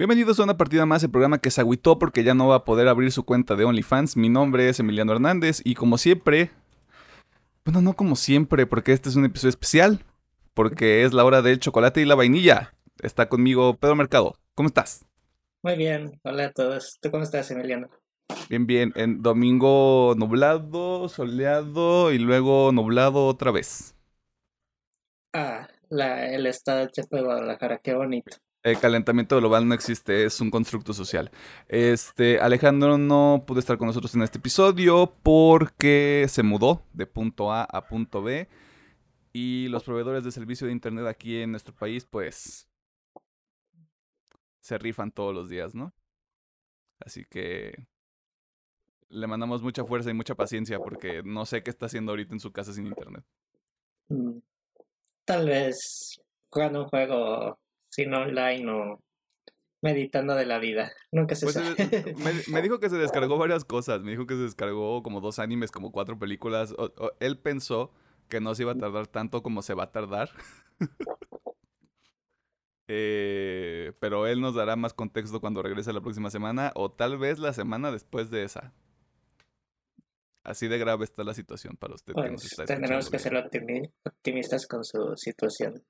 Bienvenidos a una partida más, el programa que se agüitó porque ya no va a poder abrir su cuenta de OnlyFans. Mi nombre es Emiliano Hernández y como siempre, bueno, no como siempre, porque este es un episodio especial, porque es la hora del chocolate y la vainilla. Está conmigo Pedro Mercado. ¿Cómo estás? Muy bien, hola a todos. ¿Tú cómo estás, Emiliano? Bien, bien. En domingo nublado, soleado y luego nublado otra vez. Ah, la, el estado de Guadalajara, qué bonito. El calentamiento global no existe, es un constructo social. Este, Alejandro no pudo estar con nosotros en este episodio porque se mudó de punto A a punto B y los proveedores de servicio de internet aquí en nuestro país, pues, se rifan todos los días, ¿no? Así que le mandamos mucha fuerza y mucha paciencia porque no sé qué está haciendo ahorita en su casa sin internet. Mm, tal vez jugando un juego sin online o meditando de la vida. Nunca se Pues, sabe. eh, me, me dijo que se descargó varias cosas. Me dijo que se descargó como dos animes, como cuatro películas. O- o- él pensó que no se iba a tardar tanto como se va a tardar. Eh, pero él nos dará más contexto cuando regrese la próxima semana o tal vez la semana después de esa. Así de grave está la situación para usted que nos Pues está tendremos que ser optimi- optimistas con su situación.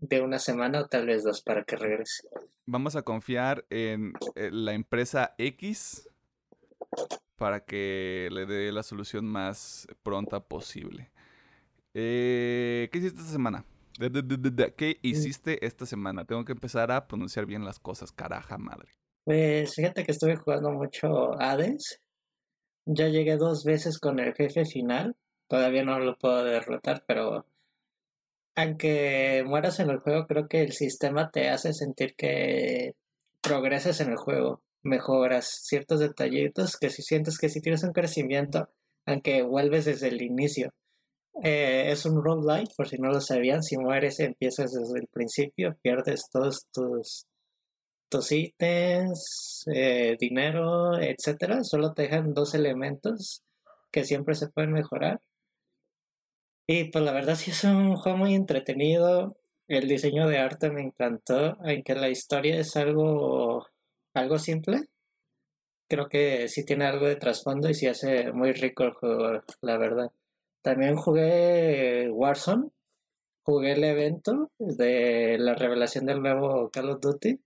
De una semana o tal vez dos para que regrese. Vamos a confiar en eh, la empresa X para que le dé la solución más pronta posible. Eh, ¿Qué hiciste esta semana? ¿Qué hiciste esta semana? Tengo que empezar a pronunciar bien las cosas, caraja madre. Pues fíjate que estuve jugando mucho Hades. Ya llegué dos veces con el jefe final. Todavía no lo puedo derrotar, pero aunque mueras en el juego, creo que el sistema te hace sentir que progresas en el juego, mejoras ciertos detallitos que si sientes que si tienes un crecimiento, aunque vuelves desde el inicio. Eh, es un roguelike, por si no lo sabían, si mueres empiezas desde el principio, pierdes todos tus tus ítems, eh, dinero, etcétera, solo te dejan dos elementos que siempre se pueden mejorar. Y pues la verdad sí es un juego muy entretenido. El diseño de arte me encantó, aunque la historia es algo, algo simple. Creo que sí tiene algo de trasfondo y sí hace muy rico el juego, la verdad. También jugué Warzone, jugué el evento de la revelación del nuevo Call of Duty.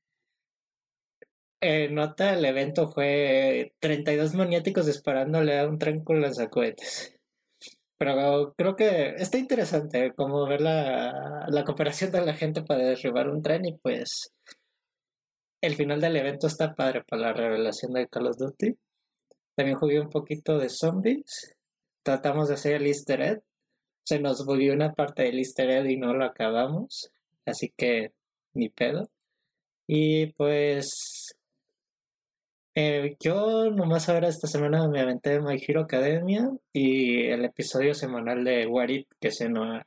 Eh, nota, el evento fue 32 maniáticos disparándole a un tren con lanzacohetes. Pero creo que está interesante como ver la, la cooperación de la gente para derribar un tren y pues el final del evento está padre para la revelación de Call of Duty. También jugué un poquito de zombies. Tratamos de hacer el easter egg. Se nos volvió una parte del easter egg y no lo acabamos. Así que ni pedo. Y pues eh, yo nomás ahora esta semana me aventé My Hero Academia y el episodio semanal de What If, que se no,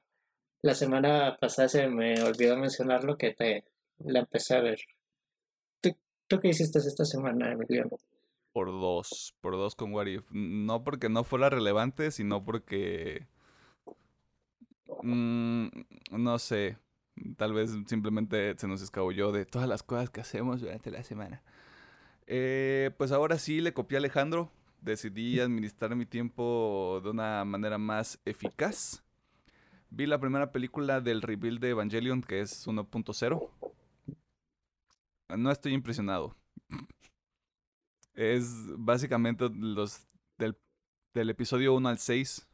la semana pasada se me olvidó mencionarlo que te la empecé a ver. ¿Tú, qué hiciste esta semana, Emiliano? Por dos, por dos con What If. No porque no fuera relevante, sino porque... mm, no sé, tal vez simplemente se nos escabulló de todas las cosas que hacemos durante la semana. Eh, pues ahora sí le copié a Alejandro. Decidí administrar mi tiempo de una manera más eficaz. Vi la primera película del rebuild de Evangelion, que es 1.0. No estoy impresionado. Es básicamente los del, del episodio 1 al 6.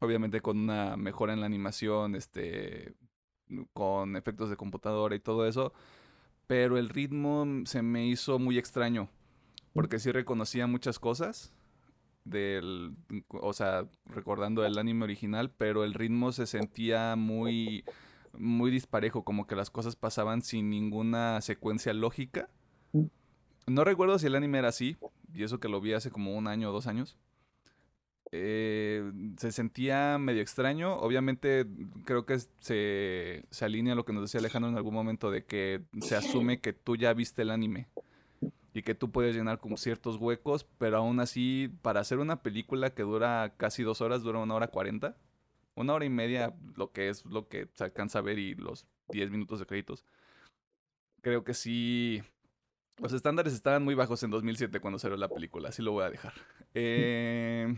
Obviamente con una mejora en la animación, este, con efectos de computadora y todo eso pero el ritmo se me hizo muy extraño, porque sí reconocía muchas cosas del, o sea, recordando el anime original, pero el ritmo se sentía muy muy disparejo, como que las cosas pasaban sin ninguna secuencia lógica. No recuerdo si el anime era así, y eso que lo vi hace como un año o dos años. Eh, se sentía medio extraño. Obviamente, creo que se, se alinea a lo que nos decía Alejandro en algún momento de que se asume que tú ya viste el anime y que tú puedes llenar como ciertos huecos, pero aún así, para hacer una película que dura casi dos horas, dura una hora cuarenta, una hora y media, lo que es lo que se alcanza a ver y los diez minutos de créditos, creo que sí Los estándares estaban muy bajos en 2007 cuando salió la película, así lo voy a dejar. Eh,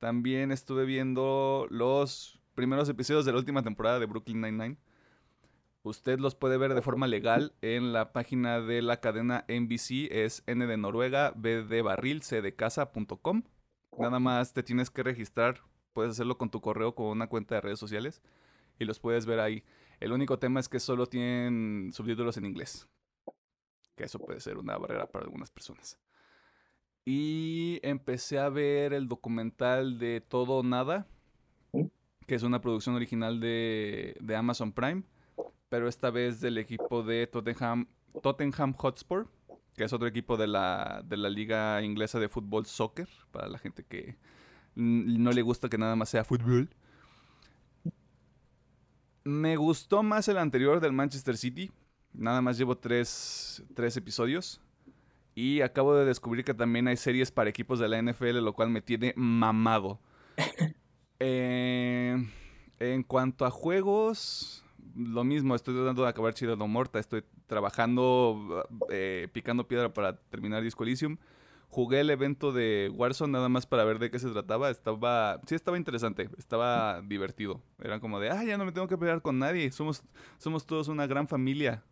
también estuve viendo los primeros episodios de la última temporada de Brooklyn Nine-Nine. Usted los puede ver de forma legal en la página de la cadena NBC, es N de Noruega, B de barril, C de casa.com. Nada más te tienes que registrar, puedes hacerlo con tu correo, con una cuenta de redes sociales y los puedes ver ahí. El único tema es que solo tienen subtítulos en inglés, que eso puede ser una barrera para algunas personas. Y empecé a ver el documental de Todo o Nada, que es una producción original de, de Amazon Prime pero esta vez del equipo de Tottenham, Tottenham Hotspur, que es otro equipo de la, de la liga inglesa de fútbol soccer, para la gente que no le gusta que nada más sea fútbol. Me gustó más el anterior del Manchester City. Nada más llevo tres, tres episodios. Y acabo de descubrir que también hay series para equipos de la NFL, lo cual me tiene mamado. Eh, en cuanto a juegos, lo mismo, estoy tratando de acabar Chido No Morta, estoy trabajando, eh, picando piedra para terminar Disco Elysium. Jugué el evento de Warzone nada más para ver de qué se trataba. Estaba, sí estaba interesante, estaba divertido. Era como de, ah, ya no me tengo que pelear con nadie. Somos, somos todos una gran familia.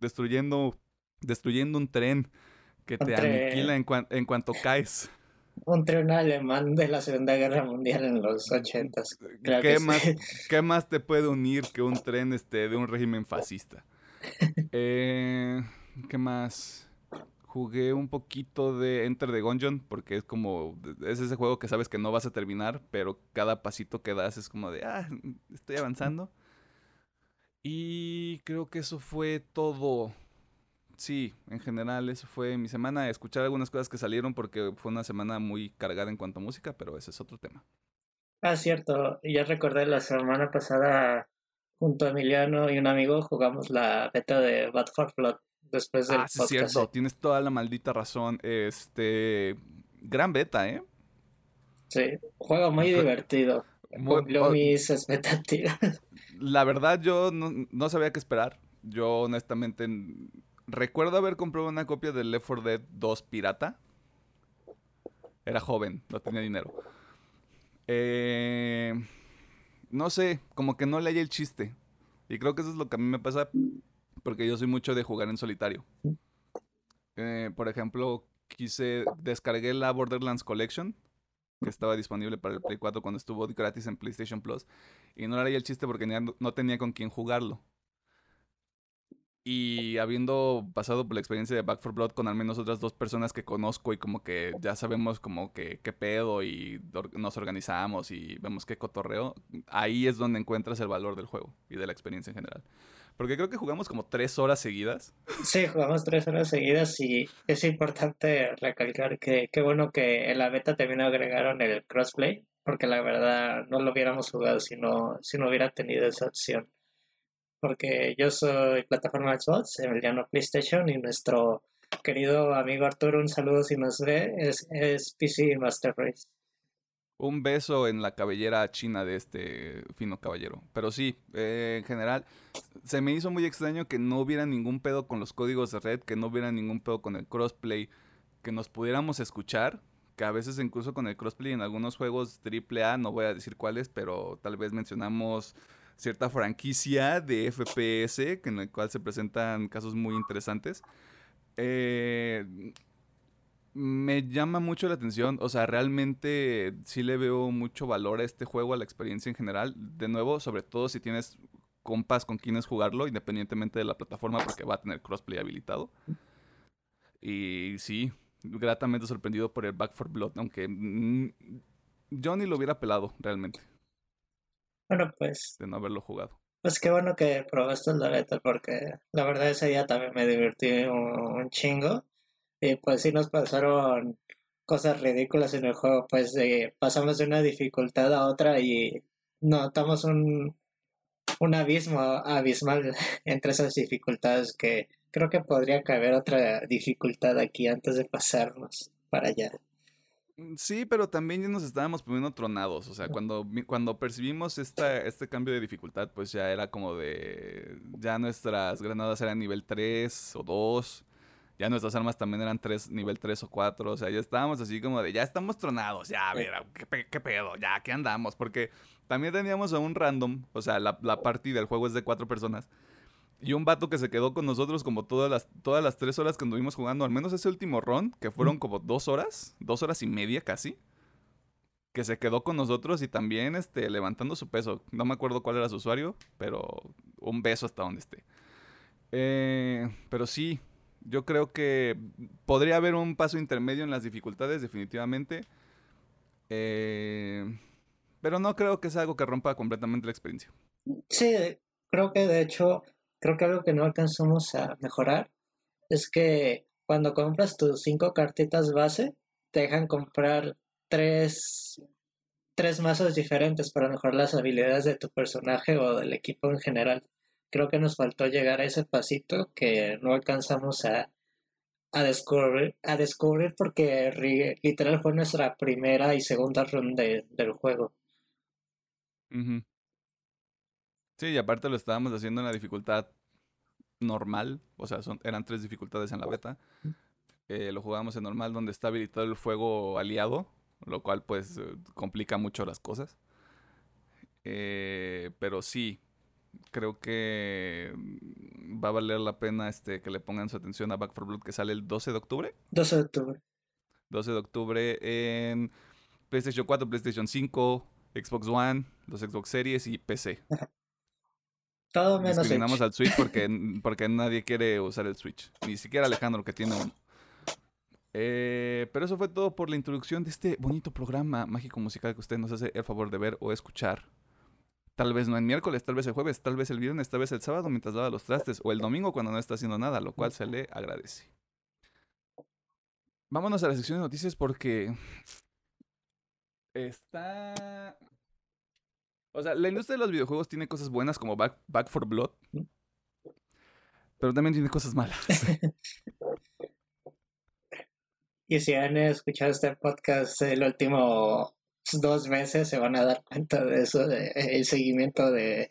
Destruyendo, destruyendo un tren que te aniquila en, en cuanto caes un tren alemán de la Segunda Guerra Mundial en los ochentas. ¿Qué, más, ¿Qué más te puede unir que un tren este, de un régimen fascista? Eh, ¿Qué más? Jugué un poquito de Enter the Gungeon porque es como, es ese juego que sabes que no vas a terminar, pero cada pasito que das es como de, ah, estoy avanzando. Y creo que eso fue todo sí, en general eso fue mi semana. Escuchar algunas cosas que salieron porque fue una semana muy cargada en cuanto a música, pero ese es otro tema. Ah, cierto. Ya recordé la semana pasada junto a Emiliano y un amigo jugamos la beta de Bad for Blood después del ah, sí, cierto. Tienes toda la maldita razón. Este, gran beta, ¿eh? Sí, juego muy divertido. Cumplió mis expectativas. La verdad, yo no, no sabía qué esperar. Yo honestamente Recuerdo haber comprado una copia de Left 4 Dead 2 pirata. Era joven, no tenía dinero. Eh, no sé, como que no le hay el chiste. Y creo que eso es lo que a mí me pasa porque yo soy mucho de jugar en solitario. Eh, por ejemplo, quise, descargué la Borderlands Collection, que estaba disponible para el Play 4 cuando estuvo gratis en PlayStation Plus. Y no le el chiste porque no tenía con quién jugarlo. Y habiendo pasado por la experiencia de Back for Blood con al menos otras dos personas que conozco y como que ya sabemos como que qué pedo y nos organizamos y vemos qué cotorreo, ahí es donde encuentras el valor del juego y de la experiencia en general. Porque creo que jugamos como tres horas seguidas. Sí, jugamos tres horas seguidas y es importante recalcar que qué bueno que en la beta también agregaron el crossplay, porque la verdad no lo hubiéramos jugado si no, si no hubiera tenido esa opción porque yo soy plataforma Xbox, Emiliano PlayStation y nuestro querido amigo Arturo, un saludo si nos ve, es, es PC Master Race. Un beso en la cabellera china de este fino caballero. Pero sí, eh, en general, se me hizo muy extraño que no hubiera ningún pedo con los códigos de red, que no hubiera ningún pedo con el crossplay, que nos pudiéramos escuchar, que a veces incluso con el crossplay en algunos juegos AAA, no voy a decir cuáles, pero tal vez mencionamos cierta franquicia de FPS en el cual se presentan casos muy interesantes. Eh, me llama mucho la atención, o sea, realmente sí le veo mucho valor a este juego, a la experiencia en general. De nuevo, sobre todo si tienes compas con quienes jugarlo, independientemente de la plataforma, porque va a tener crossplay habilitado. Y sí, gratamente sorprendido por el Back for Blood, aunque yo ni lo hubiera pelado realmente. Bueno, pues. De no haberlo jugado. Pues qué bueno que probaste la beta, porque la verdad ese día también me divertí un, chingo. Y pues sí nos pasaron cosas ridículas en el juego, pues pasamos de una dificultad a otra y notamos un, un abismo abismal entre esas dificultades que creo que podría caber otra dificultad aquí antes de pasarnos para allá. Mm, sí, pero también ya nos estábamos poniendo tronados. O sea, cuando, cuando percibimos esta, este cambio de dificultad, pues ya era como de. Ya nuestras granadas eran nivel 3 o 2. Ya nuestras armas también eran tres, nivel 3 o 4. O sea, ya estábamos así como de, ya estamos tronados, ya, mira, ¿qué, qué pedo? Ya, ¿qué andamos? Porque también teníamos a un random, o sea, la, la partida del juego es de cuatro personas. Y un vato que se quedó con nosotros como todas las, todas las tres horas que anduvimos jugando, al menos ese último round, que fueron como dos horas, dos horas y media casi, que se quedó con nosotros y también este, levantando su peso. No me acuerdo cuál era su usuario, pero un beso hasta donde esté. Eh, pero sí, yo creo que podría haber un paso intermedio en las dificultades, definitivamente. Eh, pero no creo que sea algo que rompa completamente la experiencia. Sí, creo que de hecho, creo que algo que no alcanzamos a mejorar es que cuando compras tus cinco cartitas base, te dejan comprar tres, tres mazos diferentes para mejorar las habilidades de tu personaje o del equipo en general. Creo que nos faltó llegar a ese pasito que no alcanzamos a, a descubrir, a descubrir porque literal fue nuestra primera y segunda ronda del juego. Sí, y aparte lo estábamos haciendo en la dificultad normal, o sea, son, eran tres dificultades en la beta. Eh, lo jugábamos en normal donde está habilitado el fuego aliado, lo cual pues eh, complica mucho las cosas. Eh, pero sí, creo que va a valer la pena este, que le pongan su atención a Back 4 Blood que sale el 12 de octubre. 12 de octubre. 12 de octubre en PlayStation 4, PlayStation 5, Xbox One, los Xbox Series y PC. Todo menos Discriminamos al Switch porque, porque nadie quiere usar el Switch. Ni siquiera Alejandro que tiene uno. Eh, pero eso fue todo por la introducción de este bonito programa mágico musical que usted nos hace el favor de ver o escuchar. Tal vez no el miércoles, tal vez el jueves, tal vez el viernes, tal vez el sábado mientras lava los trastes o el domingo cuando no está haciendo nada, lo cual se le agradece. Vámonos a la sección de noticias porque está... O sea, la industria de los videojuegos tiene cosas buenas como Back, Back for Blood, pero también tiene cosas malas. y si han escuchado este podcast el último dos meses se van a dar cuenta de eso, de, el seguimiento de,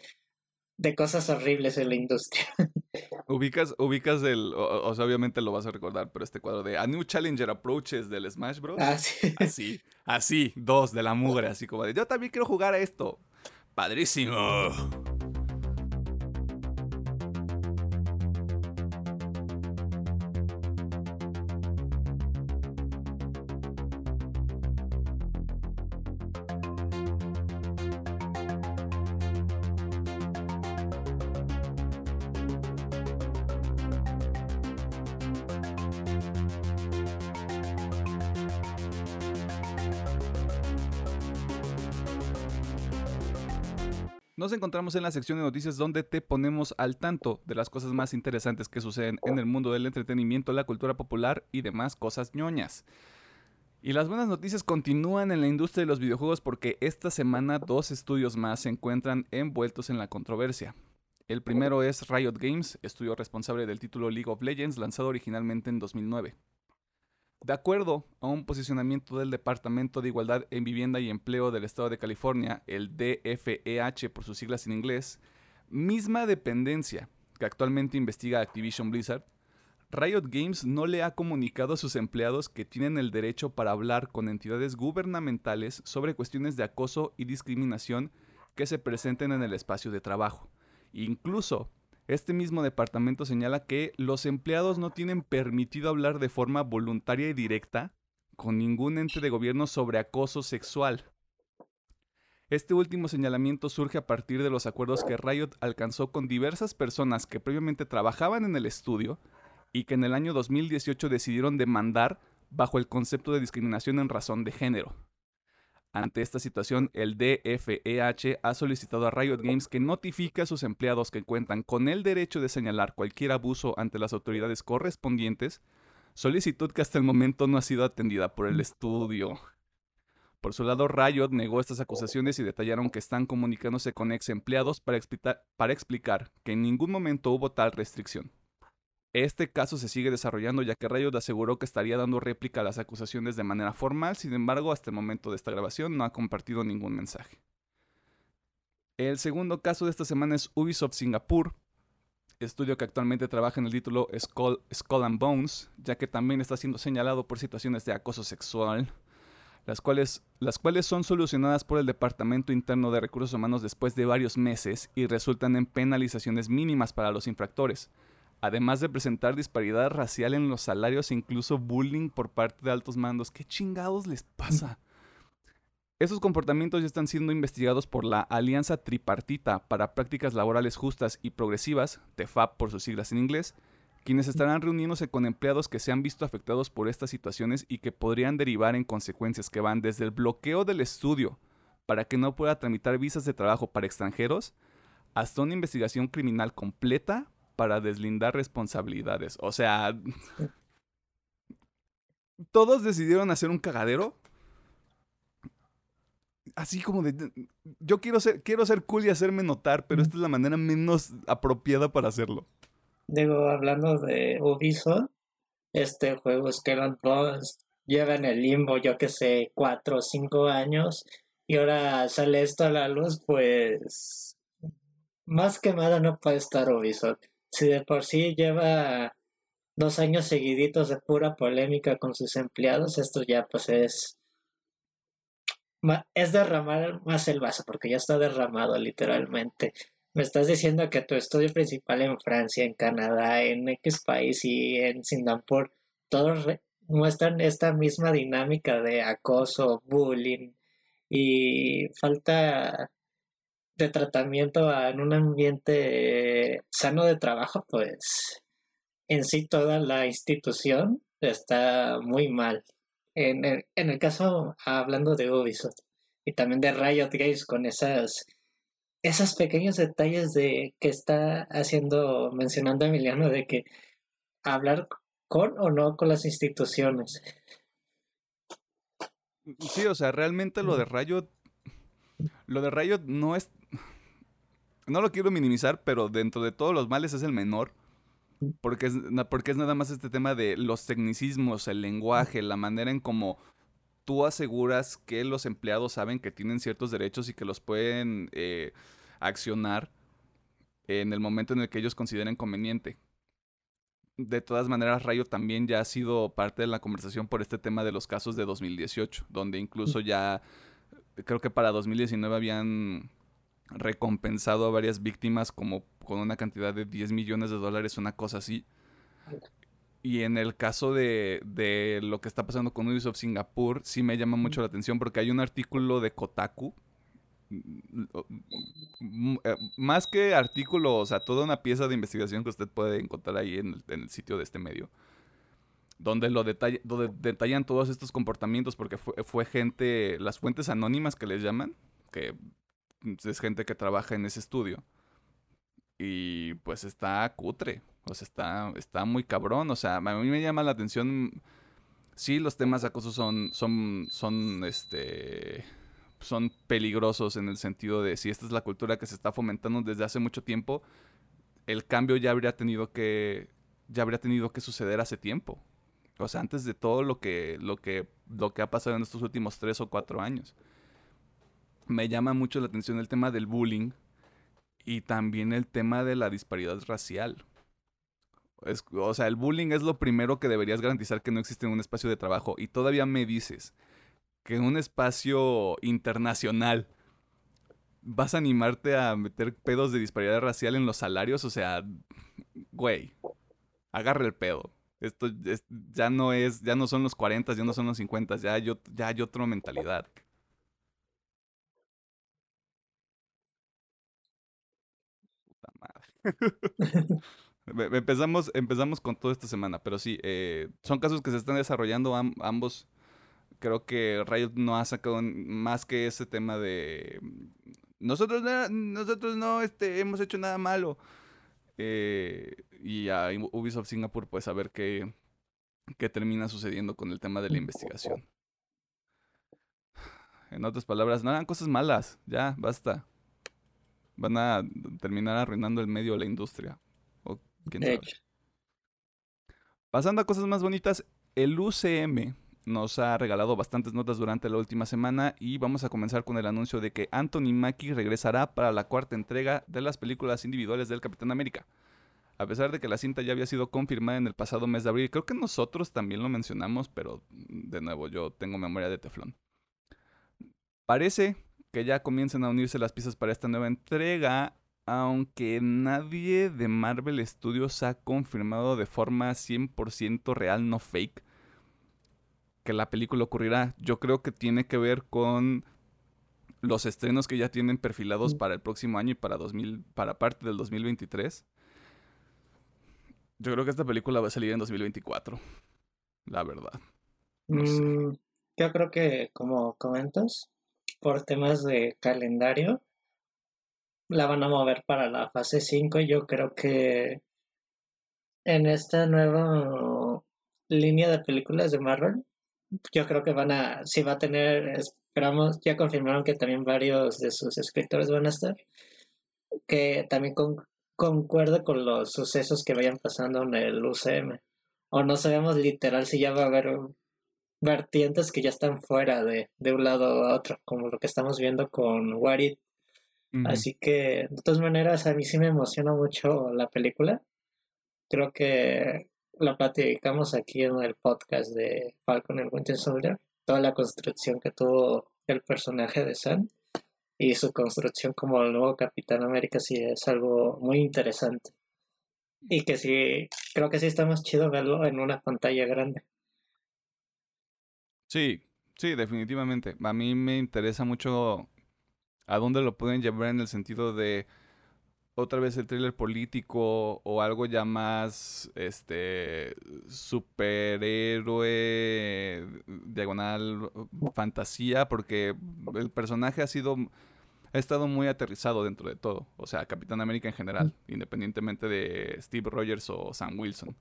de cosas horribles en la industria. Ubicas, ubicas el, o, sea, obviamente lo vas a recordar, pero este cuadro de A New Challenger Approaches del Smash Bros. Ah, sí. Así, así, dos de la mugre, así como de yo también quiero jugar a esto. Padrísimo. Nos encontramos en la sección de noticias donde te ponemos al tanto de las cosas más interesantes que suceden en el mundo del entretenimiento, la cultura popular y demás cosas ñoñas. Y las buenas noticias continúan en la industria de los videojuegos porque esta semana dos estudios más se encuentran envueltos en la controversia. El primero es Riot Games, estudio responsable del título League of Legends lanzado originalmente en 2009. De acuerdo a un posicionamiento del Departamento de Igualdad en Vivienda y Empleo del Estado de California, el DFEH por sus siglas en inglés, misma dependencia que actualmente investiga Activision Blizzard, Riot Games no le ha comunicado a sus empleados que tienen el derecho para hablar con entidades gubernamentales sobre cuestiones de acoso y discriminación que se presenten en el espacio de trabajo. Incluso este mismo departamento señala que los empleados no tienen permitido hablar de forma voluntaria y directa con ningún ente de gobierno sobre acoso sexual. Este último señalamiento surge a partir de los acuerdos que Riot alcanzó con diversas personas que previamente trabajaban en el estudio y que en el año 2018 decidieron demandar bajo el concepto de discriminación en razón de género. Ante esta situación, el DFEH ha solicitado a Riot Games que notifique a sus empleados que cuentan con el derecho de señalar cualquier abuso ante las autoridades correspondientes, solicitud que hasta el momento no ha sido atendida por el estudio. Por su lado, Riot negó estas acusaciones y detallaron que están comunicándose con ex empleados para, para explicar que en ningún momento hubo tal restricción. Este caso se sigue desarrollando ya que Riot aseguró que estaría dando réplica a las acusaciones de manera formal, sin embargo, hasta el momento de esta grabación no ha compartido ningún mensaje. El segundo caso de esta semana es Ubisoft Singapur. estudio que actualmente trabaja en el título Skull, Skull and Bones, ya que también está siendo señalado por situaciones de acoso sexual, las cuales, las cuales son solucionadas por el Departamento Interno de Recursos Humanos después de varios meses y resultan en penalizaciones mínimas para los infractores, además de presentar disparidad racial en los salarios e incluso bullying por parte de altos mandos. ¿Qué chingados les pasa? Esos comportamientos ya están siendo investigados por la Alianza Tripartita para Prácticas Laborales Justas y Progresivas, TEFAP por sus siglas en inglés, quienes estarán reuniéndose con empleados que se han visto afectados por estas situaciones y que podrían derivar en consecuencias que van desde el bloqueo del estudio para que no pueda tramitar visas de trabajo para extranjeros, hasta una investigación criminal completa para deslindar responsabilidades. O sea, todos decidieron hacer un cagadero así como de yo quiero ser quiero ser cool y hacerme notar, pero esta es la manera menos apropiada para hacerlo. Digo, hablando de Ubisoft, este juego Skeleton Bones lleva en el limbo, yo que sé, cuatro o cinco años y ahora sale esto a la luz, pues más que nada no puede estar Ubisoft. Si de por sí lleva dos años seguiditos de pura polémica con sus empleados, esto ya pues es es derramar más el vaso, porque ya está derramado literalmente. Me estás diciendo que tu estudio principal en Francia, en Canadá, en X país y en Singapur, todos muestran esta misma dinámica de acoso, bullying y falta de tratamiento en un ambiente sano de trabajo, pues en sí toda la institución está muy mal. En el, en el caso, hablando de Ubisoft y también de Riot Games con esas esos pequeños detalles de que está haciendo, mencionando Emiliano, de que hablar con o no con las instituciones. Sí, o sea, realmente lo de Riot, lo de Riot no es, no lo quiero minimizar, pero dentro de todos los males es el menor. Porque es, porque es nada más este tema de los tecnicismos, el lenguaje, la manera en cómo tú aseguras que los empleados saben que tienen ciertos derechos y que los pueden eh, accionar en el momento en el que ellos consideren conveniente. De todas maneras, Rayo también ya ha sido parte de la conversación por este tema de los casos de 2018, donde incluso ya creo que para 2019 habían recompensado a varias víctimas como con una cantidad de 10 millones de dólares, una cosa así. Y en el caso de, de lo que está pasando con Ubisoft Singapur, sí me llama mucho la atención porque hay un artículo de Kotaku. Mm, mm, eh, más que artículo, o sea, toda una pieza de investigación que usted puede encontrar ahí en el, sitio de este medio. Donde lo detalla, donde detallan todos estos comportamientos porque fue, fue gente, las fuentes anónimas que les llaman, que es gente que trabaja en ese estudio. Y pues está cutre. O sea, está, está muy cabrón. O sea, a mí me llama la atención. Sí, los temas acoso son, son, son, este, son peligrosos en el sentido de si esta es la cultura que se está fomentando desde hace mucho tiempo, el cambio ya habría tenido que, ya habría tenido que suceder hace tiempo. O sea, antes de todo lo que, lo que, lo que ha pasado en estos últimos tres o cuatro años me llama mucho la atención el tema del bullying y también el tema de la disparidad racial. o sea, el bullying es lo primero que deberías garantizar que no existe en un espacio de trabajo. Y todavía me dices que en un espacio internacional vas a animarte a meter pedos de disparidad racial en los salarios. O sea, güey, agarra el pedo. Esto ya no es, ya no son los 40, ya no son los 50, ya hay, ya hay otra mentalidad. empezamos, empezamos con todo esta semana, pero sí, eh, son casos que se están desarrollando ambos. Creo que Riot no ha sacado más que ese tema de nosotros no, nosotros no este, hemos hecho nada malo. Eh, y a Ubisoft Singapur, pues a ver qué, qué termina sucediendo con el tema de la investigación. En otras palabras, no hagan cosas malas, ya, basta van a terminar arruinando el medio de la industria. O quién sabe. Pasando a cosas más bonitas, el UCM nos ha regalado bastantes notas durante la última semana y vamos a comenzar con el anuncio de que Anthony Mackie regresará para la cuarta entrega de las películas individuales del Capitán América. a pesar de que la cinta ya había sido confirmada en el pasado mes de abril. Creo que nosotros también lo mencionamos, pero de nuevo yo tengo memoria de teflón. Parece que ya comiencen a unirse las piezas para esta nueva entrega, aunque nadie de Marvel Studios ha confirmado de forma 100% real, no fake, que la película ocurrirá. Yo creo que tiene que ver con los estrenos que ya tienen perfilados mm. para el próximo año y para 2000, para parte del 2023. Yo creo que esta película va a salir en 2024. La verdad. Mm, yo creo que, como comentas, por temas de calendario, la van a mover para la fase 5 y yo creo que en esta nueva línea de películas de Marvel, yo creo que van a, si va a tener, esperamos, ya confirmaron que también varios de sus escritores van a estar, que también con, con los sucesos que vayan pasando en el UCM. O no sabemos literal si ya va a haber vertientes que ya están fuera de, de un lado a otro, como lo que estamos viendo con Warit. Así que, de todas maneras, a mí sí me emociona mucho la película. Creo que la platicamos aquí en el podcast de Falcon and Winter Soldier. Toda la construcción que tuvo el personaje de Sam y su construcción como el nuevo Capitán América sí es algo muy interesante. Y que sí, creo que sí está más chido verlo en una pantalla grande. Sí, sí, definitivamente. A mí me interesa mucho a dónde lo pueden llevar en el sentido de otra vez el thriller político o algo ya más este superhéroe diagonal fantasía porque el personaje ha sido ha estado muy aterrizado dentro de todo. O sea, Capitán América en general, independientemente de Steve Rogers o Sam Wilson.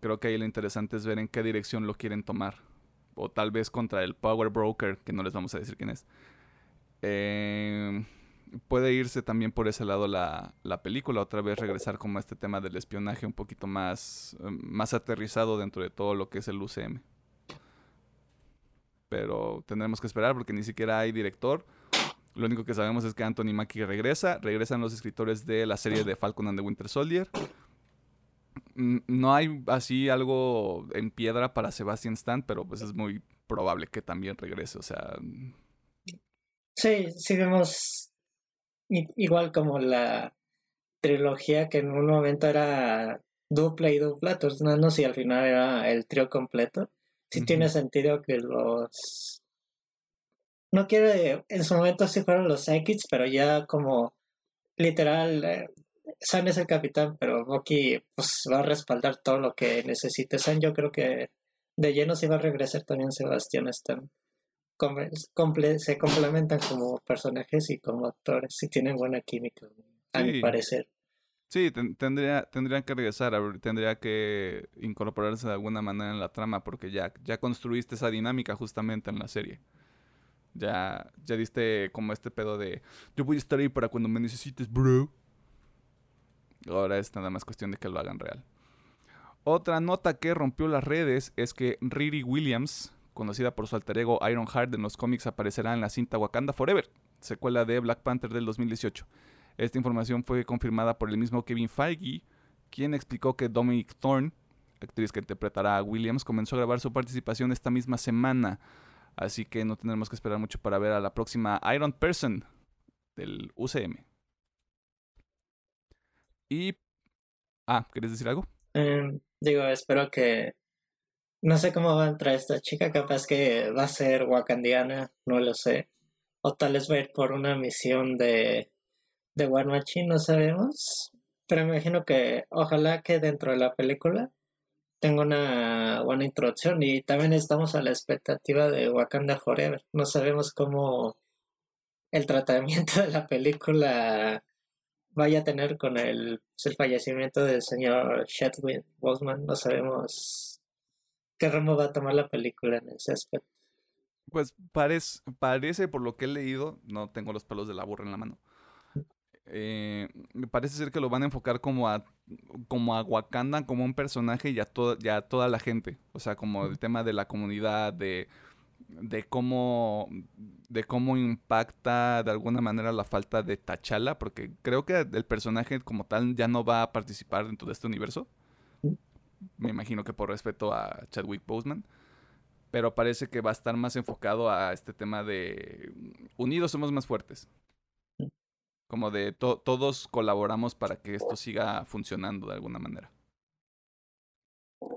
Creo que ahí lo interesante es ver en qué dirección lo quieren tomar. O tal vez contra el Power Broker, que no les vamos a decir quién es. Eh, puede irse también por ese lado la, la, película, otra vez regresar como a este tema del espionaje un poquito más, más aterrizado dentro de todo lo que es el UCM. Pero tendremos que esperar porque ni siquiera hay director. Lo único que sabemos es que Anthony Mackie regresa. Regresan los escritores de la serie de Falcon and the Winter Soldier. No hay así algo en piedra para Sebastian Stan, pero pues es muy probable que también regrese. O sea. Sí, sí vemos igual como la trilogía que en un momento era dupla y dupla, no y al final era el trío completo. Sí tiene sentido que los no quiero, en su momento sí fueron los Psychics, pero ya como literal, eh, San es el capitán, pero Bucky pues va a respaldar todo lo que necesite. San yo creo que de lleno sí va a regresar también Sebastián Stan. se complementan como personajes y como actores y tienen buena química, a mi parecer. Sí, tendría, tendrían que regresar, tendría que incorporarse de alguna manera en la trama porque ya, ya construiste esa dinámica justamente en la serie. Ya, ya diste como este pedo de yo voy a estar ahí para cuando me necesites, bro. Ahora es nada más cuestión de que lo hagan real. Otra nota que rompió las redes es que Riri Williams, conocida por su alter ego Ironheart en los cómics, aparecerá en la cinta Wakanda Forever, secuela de Black Panther del 2018. Esta información fue confirmada por el mismo Kevin Feige, quien explicó que Dominic Thorne, actriz que interpretará a Williams, comenzó a grabar su participación esta misma semana. Así que no tendremos que esperar mucho para ver a la próxima Iron Person del UCM. Y... Ah, ¿quieres decir algo? Em, digo, espero que... No sé cómo va a entrar esta chica, capaz que va a ser wakandiana, no lo sé. O tal vez va a ir por una misión de, de War Machine, no sabemos. Pero me imagino que ojalá que dentro de la película tengo una buena introducción y también estamos a la expectativa de Wakanda Forever. No sabemos cómo el tratamiento de la película vaya a tener con el, pues, el fallecimiento del señor Chadwick Boseman. No sabemos qué rumbo va a tomar la película en ese aspecto. Pues parece, parece, por lo que he leído, no tengo los pelos de la burra en la mano, eh, me parece ser que lo van a enfocar como a, como a Wakanda, como un personaje y a, ya toda la gente. O sea, como el tema de la comunidad, de de cómo de cómo impacta de alguna manera la falta de T'Challa, porque creo que el personaje como tal ya no va a participar dentro de este universo. Me imagino que por respeto a Chadwick Boseman. Pero parece que va a estar más enfocado a este tema de unidos somos más fuertes. Como de todos colaboramos para que esto siga funcionando de alguna manera.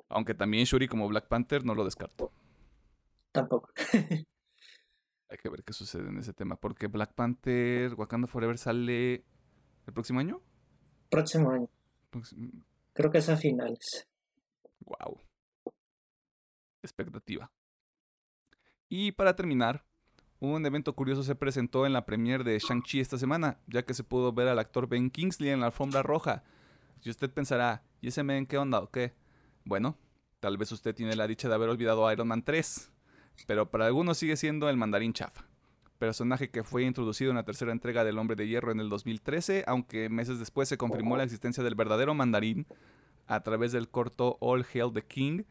Aunque también Shuri como Black Panther no lo descarto. Tampoco. Hay que ver qué sucede en ese tema. Porque Black Panther, Wakanda Forever sale el próximo año. Próximo año. Creo que es a finales. Wow. Expectativa. Y para terminar, un evento curioso se presentó en la premiere de Shang-Chi esta semana, ya que se pudo ver al actor Ben Kingsley en la alfombra roja. Y usted pensará, ¿y ese men qué onda o qué? Bueno, tal vez usted tiene la dicha de haber olvidado Iron Man 3, pero para algunos sigue siendo el mandarín chafa. Personaje que fue introducido en la tercera entrega del Hombre de Hierro en el 2013, aunque meses después se confirmó la existencia del verdadero mandarín a través del corto All Hail the King,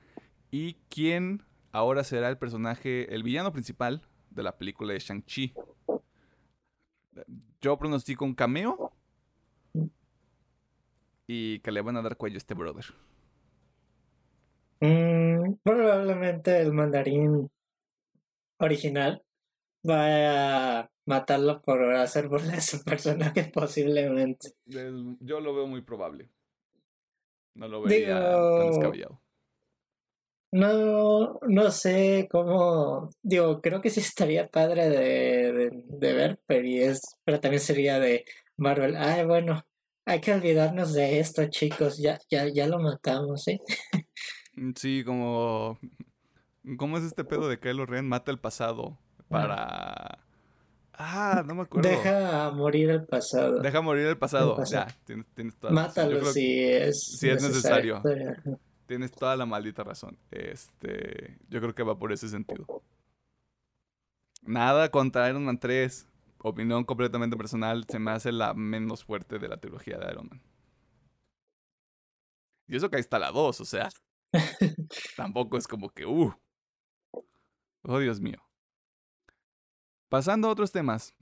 y quien ahora será el personaje, el villano principal de la película de Shang-Chi. Yo pronostico un cameo y que le van a dar cuello a este brother. Mm, probablemente el mandarín original va a matarlo por hacer burla a su personaje posiblemente. Yo lo veo muy probable. No lo vería tan descabellado. No, no sé cómo. Digo, creo que sí estaría padre de, de, ver, pero, es, pero también sería de Marvel. Ay, bueno, hay que olvidarnos de esto, chicos. Ya, ya, ya lo matamos, ¿sí? Mm, sí, como. ¿Cómo es este pedo de Kylo Ren mata el pasado para. Ah, no me acuerdo. Deja morir el pasado. Deja morir el pasado. Ya, tienes, tienes toda Mátalo si es, si es necesario. Tienes toda la maldita razón. Este, yo creo que va por ese sentido. Nada contra Iron Man 3. Opinión completamente personal, se me hace la menos fuerte de la trilogía de Iron Man. Y eso que ahí está la 2, o sea. tampoco es como que, uh. Oh, Dios mío. Pasando a otros temas.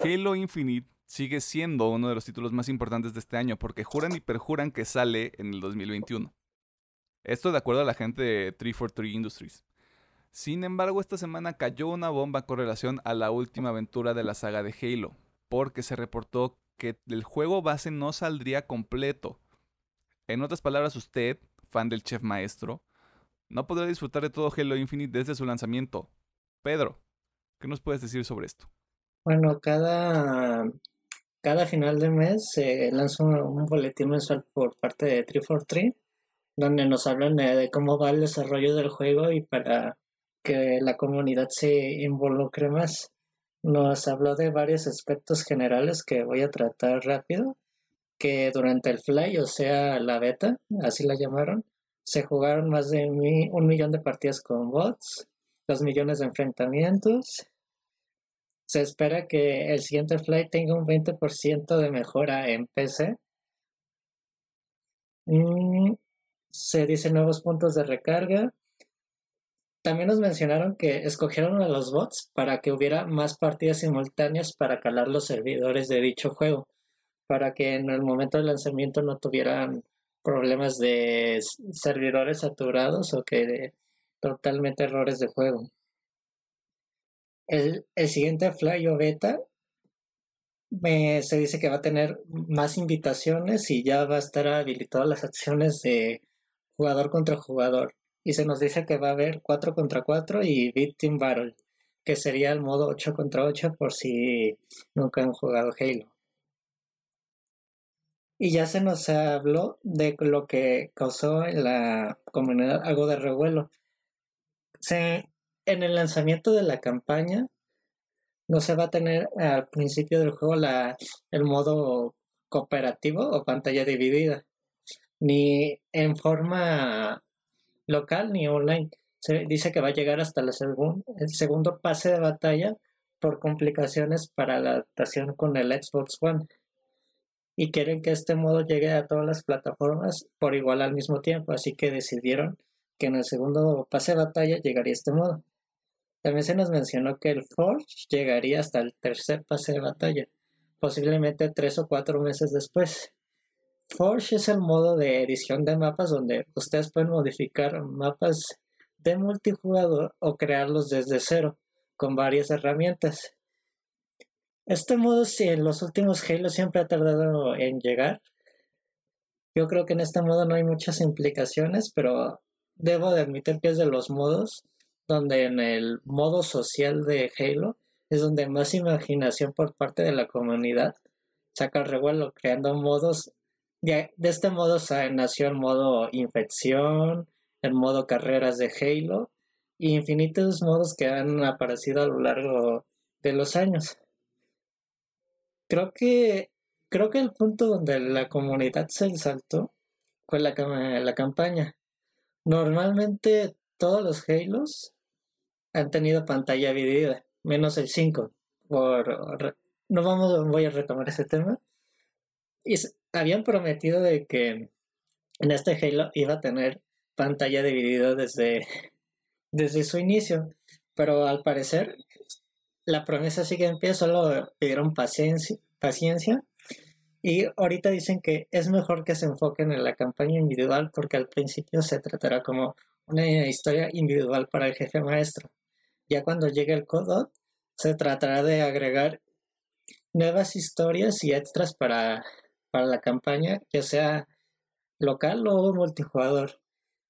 Halo Infinite sigue siendo uno de los títulos más importantes de este año porque juran y perjuran que sale en el 2021. Esto de acuerdo a la gente de 343 Industries. Sin embargo, esta semana cayó una bomba con relación a la última aventura de la saga de Halo, porque se reportó que el juego base no saldría completo. En otras palabras, usted, fan del chef maestro, no podrá disfrutar de todo Halo Infinite desde su lanzamiento. Pedro, ¿qué nos puedes decir sobre esto? Bueno, cada, cada final de mes se lanza un boletín mensual por parte de 343 donde nos hablan de, cómo va el desarrollo del juego y para que la comunidad se involucre más. Nos habló de varios aspectos generales que voy a tratar rápido, que durante el fly, o sea, la beta, así la llamaron, se jugaron más de un millón de partidas con bots, dos millones de enfrentamientos. Se espera que el siguiente fly tenga un 20% de mejora en PC. Mm, se dicen nuevos puntos de recarga. También nos mencionaron que escogieron a los bots para que hubiera más partidas simultáneas para calar los servidores de dicho juego, para que en el momento del lanzamiento no tuvieran problemas de servidores saturados o que totalmente errores de juego. El, siguiente Fly Beta se dice que va a tener más invitaciones y ya va a estar habilitadas las acciones de jugador contra jugador. Y se nos dice que va a haber 4 contra 4 y Victim Battle, que sería el modo 8 contra 8 por si nunca han jugado Halo. Y ya se nos habló de lo que causó en la comunidad algo de revuelo. En el lanzamiento de la campaña no se va a tener al principio del juego la, el modo cooperativo o pantalla dividida ni en forma local ni online. Se dice que va a llegar hasta el segundo pase de batalla por complicaciones para la adaptación con el Xbox One. Y quieren que este modo llegue a todas las plataformas por igual al mismo tiempo, así que decidieron que en el segundo pase de batalla llegaría este modo. También se nos mencionó que el Forge llegaría hasta el tercer pase de batalla, posiblemente tres o cuatro meses después. Forge es el modo de edición de mapas donde ustedes pueden modificar mapas de multijugador o crearlos desde cero con varias herramientas. Este modo, si en los últimos Halo siempre ha tardado en llegar, yo creo que en este modo no hay muchas implicaciones, pero debo de admitir que es de los modos donde en el modo social de Halo es donde más imaginación por parte de la comunidad saca el revuelo, creando modos. De, de este modo nació el modo infección, el modo carreras de Halo y infinitos modos que han aparecido a lo largo de los años. Creo que creo que el punto donde la comunidad se saltó fue la, la campaña. Normalmente todos los Halos han tenido pantalla dividida, menos el 5. Por, no vamos, voy a retomar ese tema. Y habían prometido de que en este Halo iba a tener pantalla dividida desde, desde su inicio, pero al parecer la promesa sigue en pie, solo pidieron paciencia, paciencia y ahorita dicen que es mejor que se enfoquen en la campaña individual porque al principio se tratará como una historia individual para el jefe maestro. Ya cuando llegue el Codot, se tratará de agregar nuevas historias y extras para, para la campaña, ya sea local o multijugador.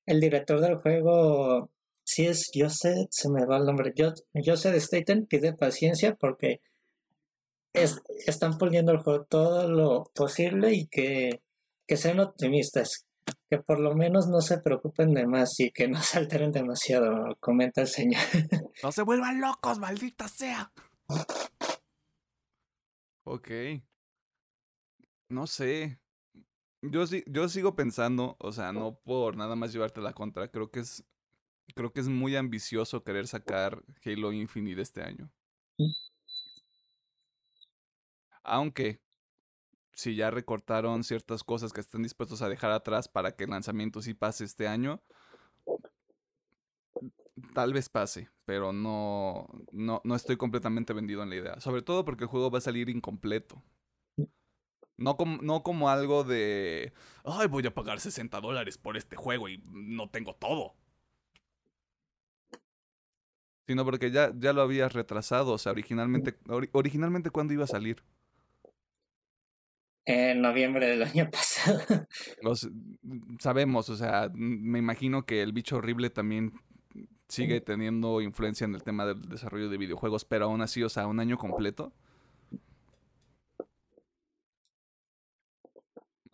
El director del juego, si es Joseph, se me va el nombre, Joseph Staten, pide paciencia porque están poniendo el juego todo lo posible y que, que sean optimistas, que por lo menos no se preocupen de más y que no se alteren demasiado, comenta el señor. No se vuelvan locos, maldita sea. Ok. No sé. Yo, yo sigo pensando, o sea, no por nada más llevarte la contra, creo que es creo que es muy ambicioso querer sacar Halo Infinite este año. Aunque si ya recortaron ciertas cosas que están dispuestos a dejar atrás para que el lanzamiento sí pase este año, tal vez pase, pero no, no, no estoy completamente vendido en la idea. Sobre todo porque el juego va a salir incompleto. No como, no como algo de, ay, voy a pagar 60 dólares por este juego y no tengo todo. Sino porque ya, ya lo habías retrasado, o sea, originalmente, originalmente ¿cuándo iba a salir? En noviembre del año pasado. Los, sabemos, o sea, me imagino que el bicho horrible también sigue teniendo influencia en el tema del desarrollo de videojuegos, pero aún así, o sea, un año completo.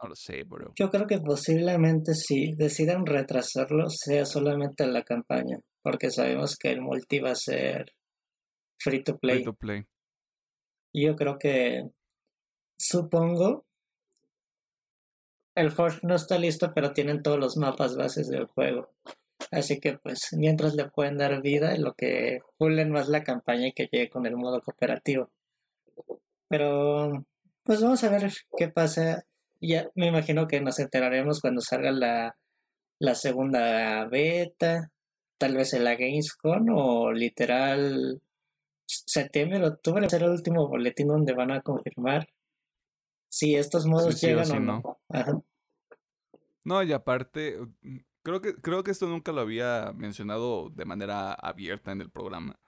No lo sé, bro. Yo creo que posiblemente si deciden retrasarlo sea solamente la campaña, porque sabemos que el multi va a ser free to play. Free to play. Yo creo que Supongo. El Forge no está listo, pero tienen todos los mapas bases del juego. Así que pues mientras le pueden dar vida, lo que pulen más la campaña y que llegue con el modo cooperativo. Pero pues vamos a ver qué pasa. Ya me imagino que nos enteraremos cuando salga la, la segunda beta, tal vez en la Gamescom o literal septiembre, octubre será el último boletín donde van a confirmar si estos modos llegan o, no. No. y aparte, mm, creo que, creo que esto nunca lo había mencionado de manera abierta en el programa.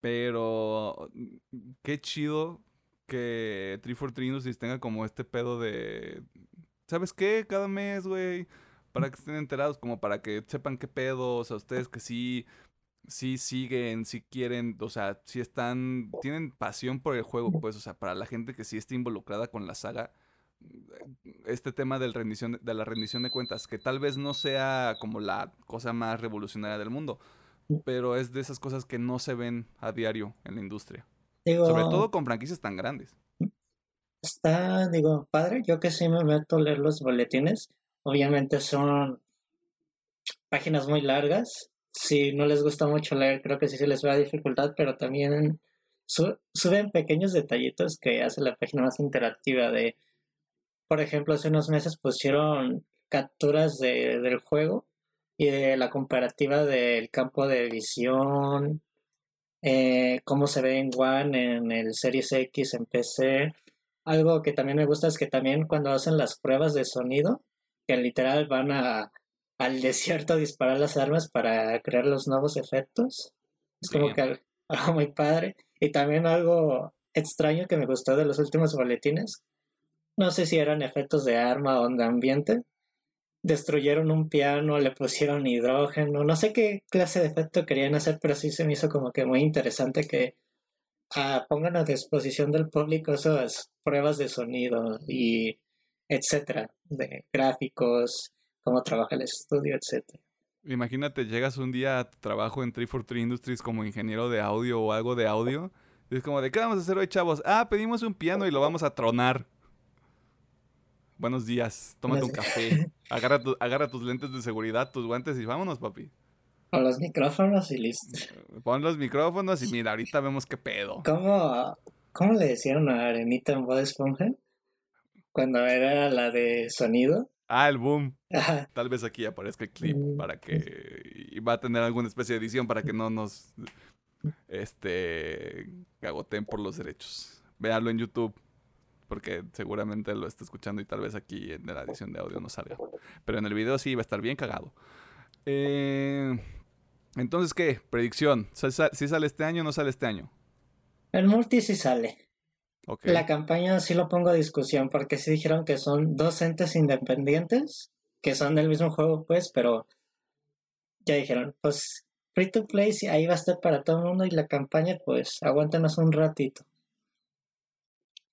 Pero mm, qué chido que 343 Industries tenga como este pedo de. ¿Sabes qué? Cada mes, güey. Para que estén enterados, como para que sepan qué pedo. O sea, ustedes que sí si siguen, si quieren, o sea, si están, tienen pasión por el juego, pues, o sea, para la gente que sí está involucrada con la saga, este tema del rendición, de la rendición de cuentas, que tal vez no sea como la cosa más revolucionaria del mundo, pero es de esas cosas que no se ven a diario en la industria. Sobre todo con franquicias tan grandes. Está, digo, padre, yo que sí me meto a leer los boletines, obviamente son páginas muy largas, si no les gusta mucho leer, creo que sí se les va a dificultad, pero también suben pequeños detallitos que hacen la página más interactiva de, por ejemplo, hace unos meses pusieron capturas de, del juego y de la comparativa del campo de visión, eh, cómo se ve en One, en el Series X, en PC. Algo que también me gusta es que también cuando hacen las pruebas de sonido, que literal van a, al desierto a disparar las armas para crear los nuevos efectos. Es como que algo muy padre. Y también algo extraño que me gustó de los últimos boletines. No sé si eran efectos de arma o de ambiente. Destruyeron un piano, le pusieron hidrógeno, no sé qué clase de efecto querían hacer, pero sí se me hizo como que muy interesante que ah, pongan a disposición del público esas pruebas de sonido y etcétera, de gráficos, cómo trabaja el estudio, etcétera. Imagínate, llegas un día a trabajo en 343 Industries como ingeniero de audio o algo de audio. Y es como, ¿de qué vamos a hacer hoy, chavos? Ah, pedimos un piano y lo vamos a tronar. Buenos días, tómate un café. Agarra, agarra tus lentes de seguridad, tus guantes y vámonos, papi. Con los micrófonos y listo. Pon los micrófonos y mira, ahorita vemos qué pedo. ¿Cómo, cómo le decían a Arenita en Bob Esponja? Cuando era la de sonido. Ah, el boom. Tal vez aquí aparezca el clip mm. para que. Y va a tener alguna especie de edición para que no nos. Este. Cagoten por los derechos. Véalo en YouTube. Porque seguramente lo está escuchando y tal vez aquí en la edición de audio no salga. Pero en el video sí va a estar bien cagado. Eh, entonces, ¿qué? Predicción. ¿Si sale este año o no sale este año? El multi sí sale. La campaña sí lo pongo a discusión porque sí dijeron que son dos entes independientes que son del mismo juego, pues, pero ya dijeron, pues free to play sí, ahí va a estar para todo el mundo y la campaña, pues, aguántanos un ratito.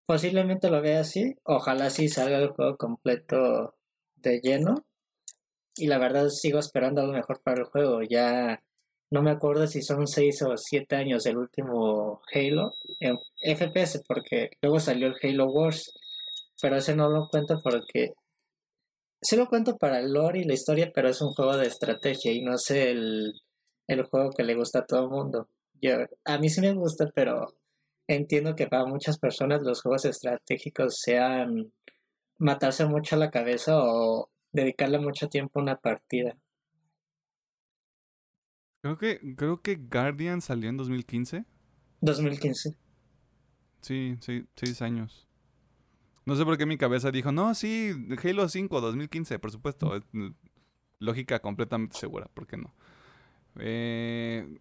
Posiblemente lo vea así, ojalá sí salga el juego completo de lleno. Y la verdad sigo esperando lo mejor para el juego. Ya no me acuerdo si son 6 o 7 años el último Halo en FPS, porque luego salió el Halo Wars, pero ese no lo cuento porque sí lo cuento para el lore y la historia, pero es un juego de estrategia y no sé el, el juego que le gusta a todo el mundo. Yo, a mí sí me gusta, pero entiendo que para muchas personas los juegos estratégicos sean matarse mucho la cabeza o dedicarle mucho tiempo a una partida. Creo que, creo que Guardian salió en 2015. 2015. Sí, sí, seis años. No sé por qué mi cabeza dijo, no, sí, Halo 5, 2015, por supuesto. Mm, lógica completamente segura, ¿por qué no? Eh,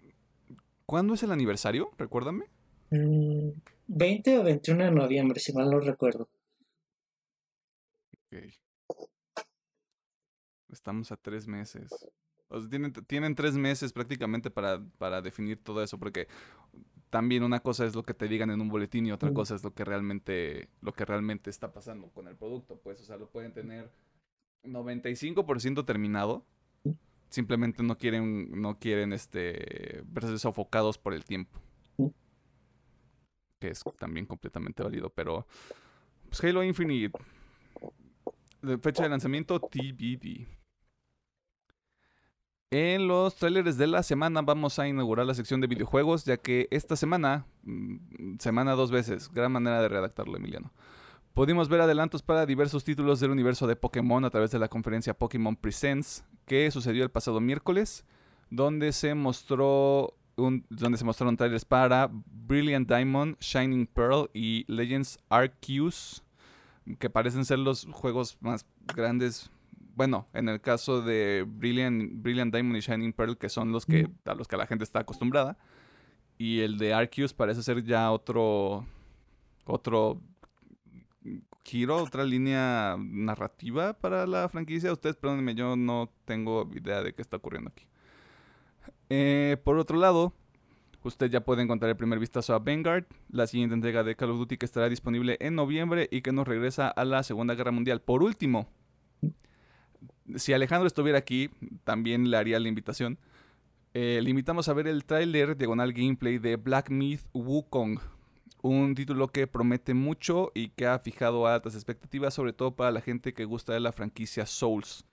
¿Cuándo es el aniversario? Recuérdame. 20 mm, o 21 de noviembre, si mal no recuerdo. Ok. Estamos a tres meses tienen, tienen tres meses prácticamente para, para definir todo eso, porque también una cosa es lo que te digan en un boletín y otra cosa es lo que realmente, lo que realmente está pasando con el producto. Pues, o sea, lo pueden tener 95% terminado. Simplemente no quieren, no quieren este, verse sofocados por el tiempo. Que es también completamente válido. Pero pues Halo Infinite. Fecha de lanzamiento TBD. En los trailers de la semana vamos a inaugurar la sección de videojuegos, ya que esta semana, mm, semana dos veces, gran manera de redactarlo, Emiliano. Pudimos ver adelantos para diversos títulos del universo de Pokémon a través de la conferencia Pokémon Presents, que sucedió el pasado miércoles, donde se mostró donde se mostraron trailers para Brilliant Diamond, Shining Pearl y Legends Arceus, que parecen ser los juegos más grandes bueno, en el caso de Brilliant, Brilliant Diamond y Shining Pearl, que son los que, a los que la gente está acostumbrada. Y el de Arceus parece ser ya otro, otro giro, otra línea narrativa para la franquicia. Ustedes, perdónenme, yo no tengo idea de qué está ocurriendo aquí. Eh, por otro lado, usted ya puede encontrar el primer vistazo a Vanguard, la siguiente entrega de Call of Duty que estará disponible en noviembre y que nos regresa a la Segunda Guerra Mundial. Por último, si Alejandro estuviera aquí, también le haría la invitación. Eh, le invitamos a ver el tráiler diagonal gameplay de Black Myth Wukong. Un título que promete mucho y que ha fijado altas expectativas, sobre todo para la gente que gusta de la franquicia Souls.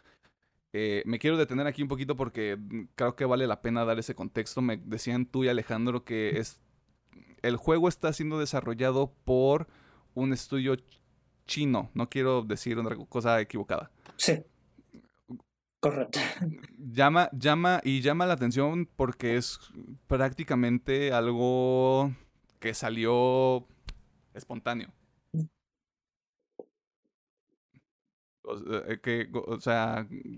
Eh, me quiero detener aquí un poquito porque creo que vale la pena dar ese contexto. Me decían tú y Alejandro que es, el juego está siendo desarrollado por un estudio chino. No quiero decir una cosa equivocada. Sí. Correcto. Llama, llama y llama la atención porque es prácticamente algo que salió espontáneo. O sea, eh, que, o sea, ¿en,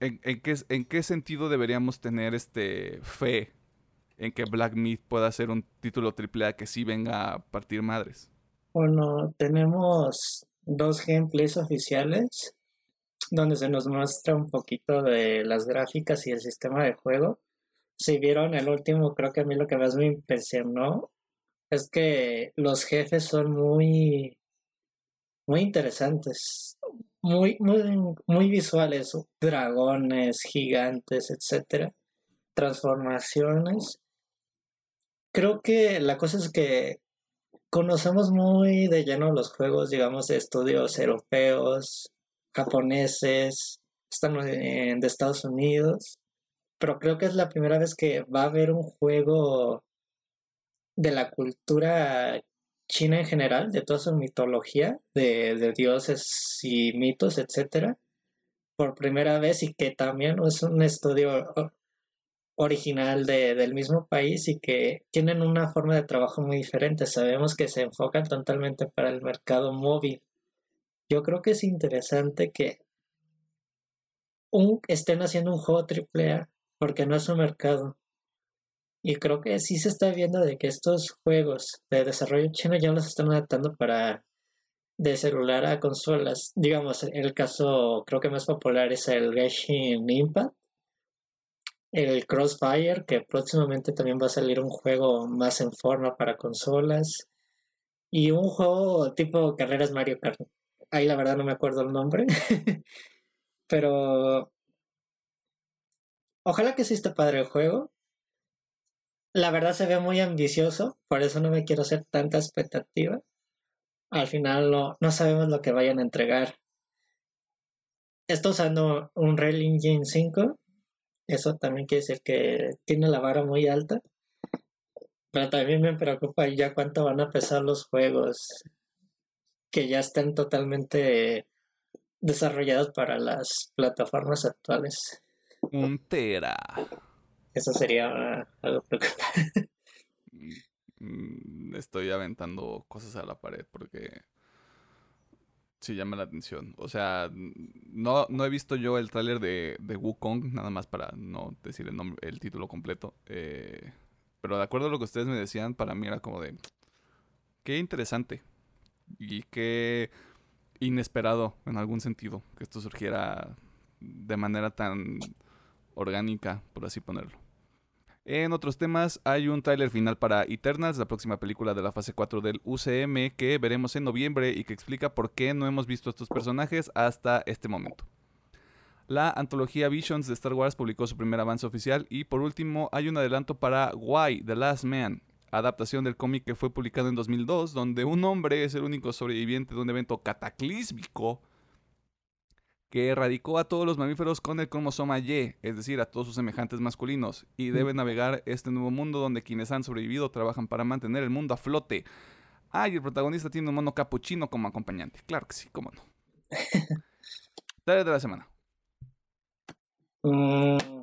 en, qué, ¿en qué sentido deberíamos tener este fe en que Black Myth pueda ser un título AAA que sí venga a partir madres? Bueno, tenemos dos gameplays oficiales donde se nos muestra un poquito de las gráficas y el sistema de juego. Si vieron el último, creo que a mí lo que más me impresionó es que los jefes son muy muy interesantes, muy, muy, muy visuales, dragones, gigantes, etcétera, transformaciones. Creo que la cosa es que conocemos muy de lleno los juegos, digamos, de estudios europeos, japoneses, están de Estados Unidos, pero creo que es la primera vez que va a haber un juego de la cultura China en general, de toda su mitología, de, dioses y mitos, etcétera, por primera vez y que también es un estudio original de, del mismo país y que tienen una forma de trabajo muy diferente. Sabemos que se enfocan totalmente para el mercado móvil. Yo creo que es interesante que estén haciendo un juego AAA porque no es un mercado y creo que sí se está viendo de que estos juegos de desarrollo chino ya los están adaptando para de celular a consolas. Digamos, el caso creo que más popular es el Genshin Impact, el Crossfire, que próximamente también va a salir un juego más en forma para consolas, y un juego tipo carreras Mario Kart. Ahí la verdad no me acuerdo el nombre, pero ojalá que sí esté padre el juego la verdad se ve muy ambicioso, por eso no me quiero hacer tanta expectativa. Al final no, no sabemos lo que vayan a entregar. Estoy usando un Real Engine 5, eso también quiere decir que tiene la vara muy alta. Pero también me preocupa ya cuánto van a pesar los juegos que ya estén totalmente desarrollados para las plataformas actuales. Un tera. Eso sería algo preocupante. Mm, estoy aventando cosas a la pared porque sí llama la atención. O sea, no, no he visto yo el tráiler de, de Wukong, nada más para no decir el, nombre, el título completo. Eh, pero de acuerdo a lo que ustedes me decían, para mí era como de... Qué interesante. Y qué inesperado en algún sentido que esto surgiera de manera tan orgánica, por así ponerlo. En otros temas, hay un tráiler final para Eternals, la próxima película de la fase 4 del UCM que veremos en noviembre y que explica por qué no hemos visto a estos personajes hasta este momento. La antología Visions de Star Wars publicó su primer avance oficial y por último hay un adelanto para Why, The Last Man, adaptación del cómic que fue publicado en 2002, donde un hombre es el único sobreviviente de un evento cataclísmico que erradicó a todos los mamíferos con el cromosoma Y, es decir, a todos sus semejantes masculinos, y debe navegar este nuevo mundo donde quienes han sobrevivido trabajan para mantener el mundo a flote. Ah, y el protagonista tiene un mono capuchino como acompañante. Claro que sí, cómo no. Tarea de la semana. Mm,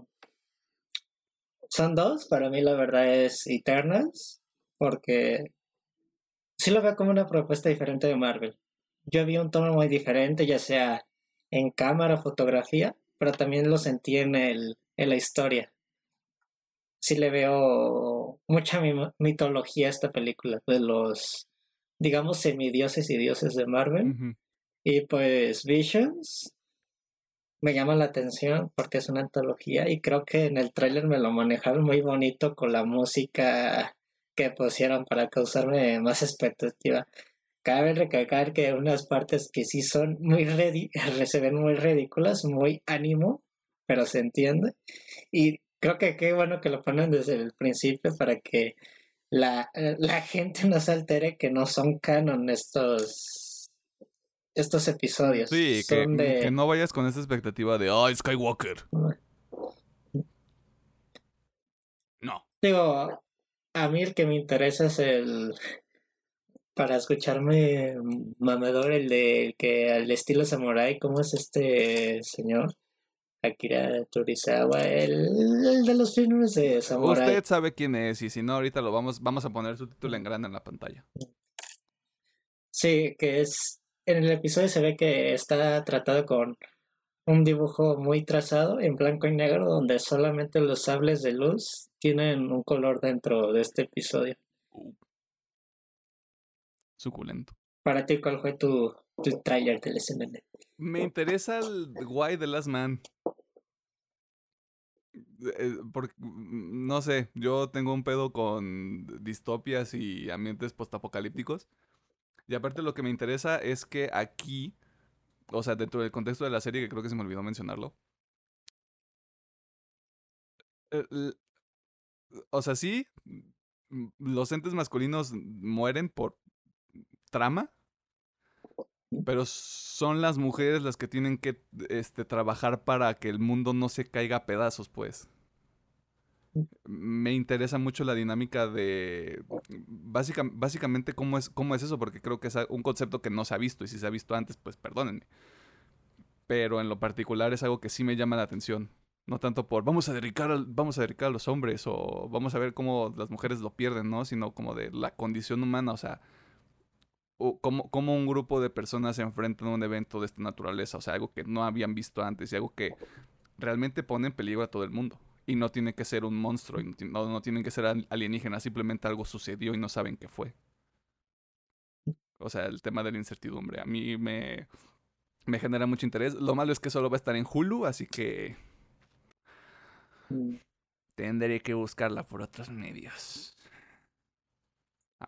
son dos, para mí la verdad es Eternals, porque sí lo veo como una propuesta diferente de Marvel. Yo vi un tono muy diferente, ya sea en cámara, fotografía, pero también lo sentí en, el, en la historia. Sí le veo mucha mitología a esta película, de los, digamos, semidioses y dioses de Marvel. Y pues Visions me llama la atención porque es una antología y creo que en el tráiler me lo manejaron muy bonito con la música que pusieron para causarme más expectativa. Cabe recalcar que unas partes que sí son muy se ven muy ridículas, muy ánimo, pero se entiende. Y creo que qué bueno que lo ponen desde el principio para que la, la gente no se altere que no son canon estos estos episodios. Sí, que, no vayas con esa expectativa de, ¡ay, Skywalker! No. Digo, a mí el que me interesa es el, para escucharme mamador el de que al estilo samurai, ¿cómo es este señor? Akira Turisawa, el, de los filmes de Samurai. Usted sabe quién es y si no, ahorita lo vamos, vamos a poner su título en grande en la pantalla. Sí, que es, en el episodio se ve que está tratado con un dibujo muy trazado en blanco y negro donde solamente los sables de luz tienen un color dentro de este episodio. Suculento. Para ti, ¿cuál fue tu, tu tráiler del SNN? Me interesa el guay de Last Man. Eh, porque, mm, no sé, yo tengo un pedo con distopias y ambientes postapocalípticos. Y aparte lo que me interesa es que aquí o sea, dentro del contexto de la serie, que creo que se me olvidó mencionarlo. O sea, sí, los entes masculinos mueren por trama, pero son las mujeres las que tienen que este, trabajar para que el mundo no se caiga a pedazos, pues. Me interesa mucho la dinámica de básicamente cómo es, cómo es eso, porque creo que es un concepto que no se ha visto, y si se ha visto antes, pues perdónenme. Pero en lo particular es algo que sí me llama la atención. No tanto por vamos a dedicar, vamos a dedicar a los hombres o vamos a ver cómo las mujeres lo pierden, ¿no? Sino como de la condición humana, o sea, cómo, cómo, un grupo de personas se enfrentan a un evento de esta naturaleza, o sea, algo que no habían visto antes y algo que realmente pone en peligro a todo el mundo. Y no tiene que ser un monstruo, y no, no tienen que ser alienígenas, simplemente algo sucedió y no saben qué fue. O sea, el tema de la incertidumbre. A mí me, me genera mucho interés. Lo malo es que solo va a estar en Hulu, así que mm. tendré que buscarla por otros medios.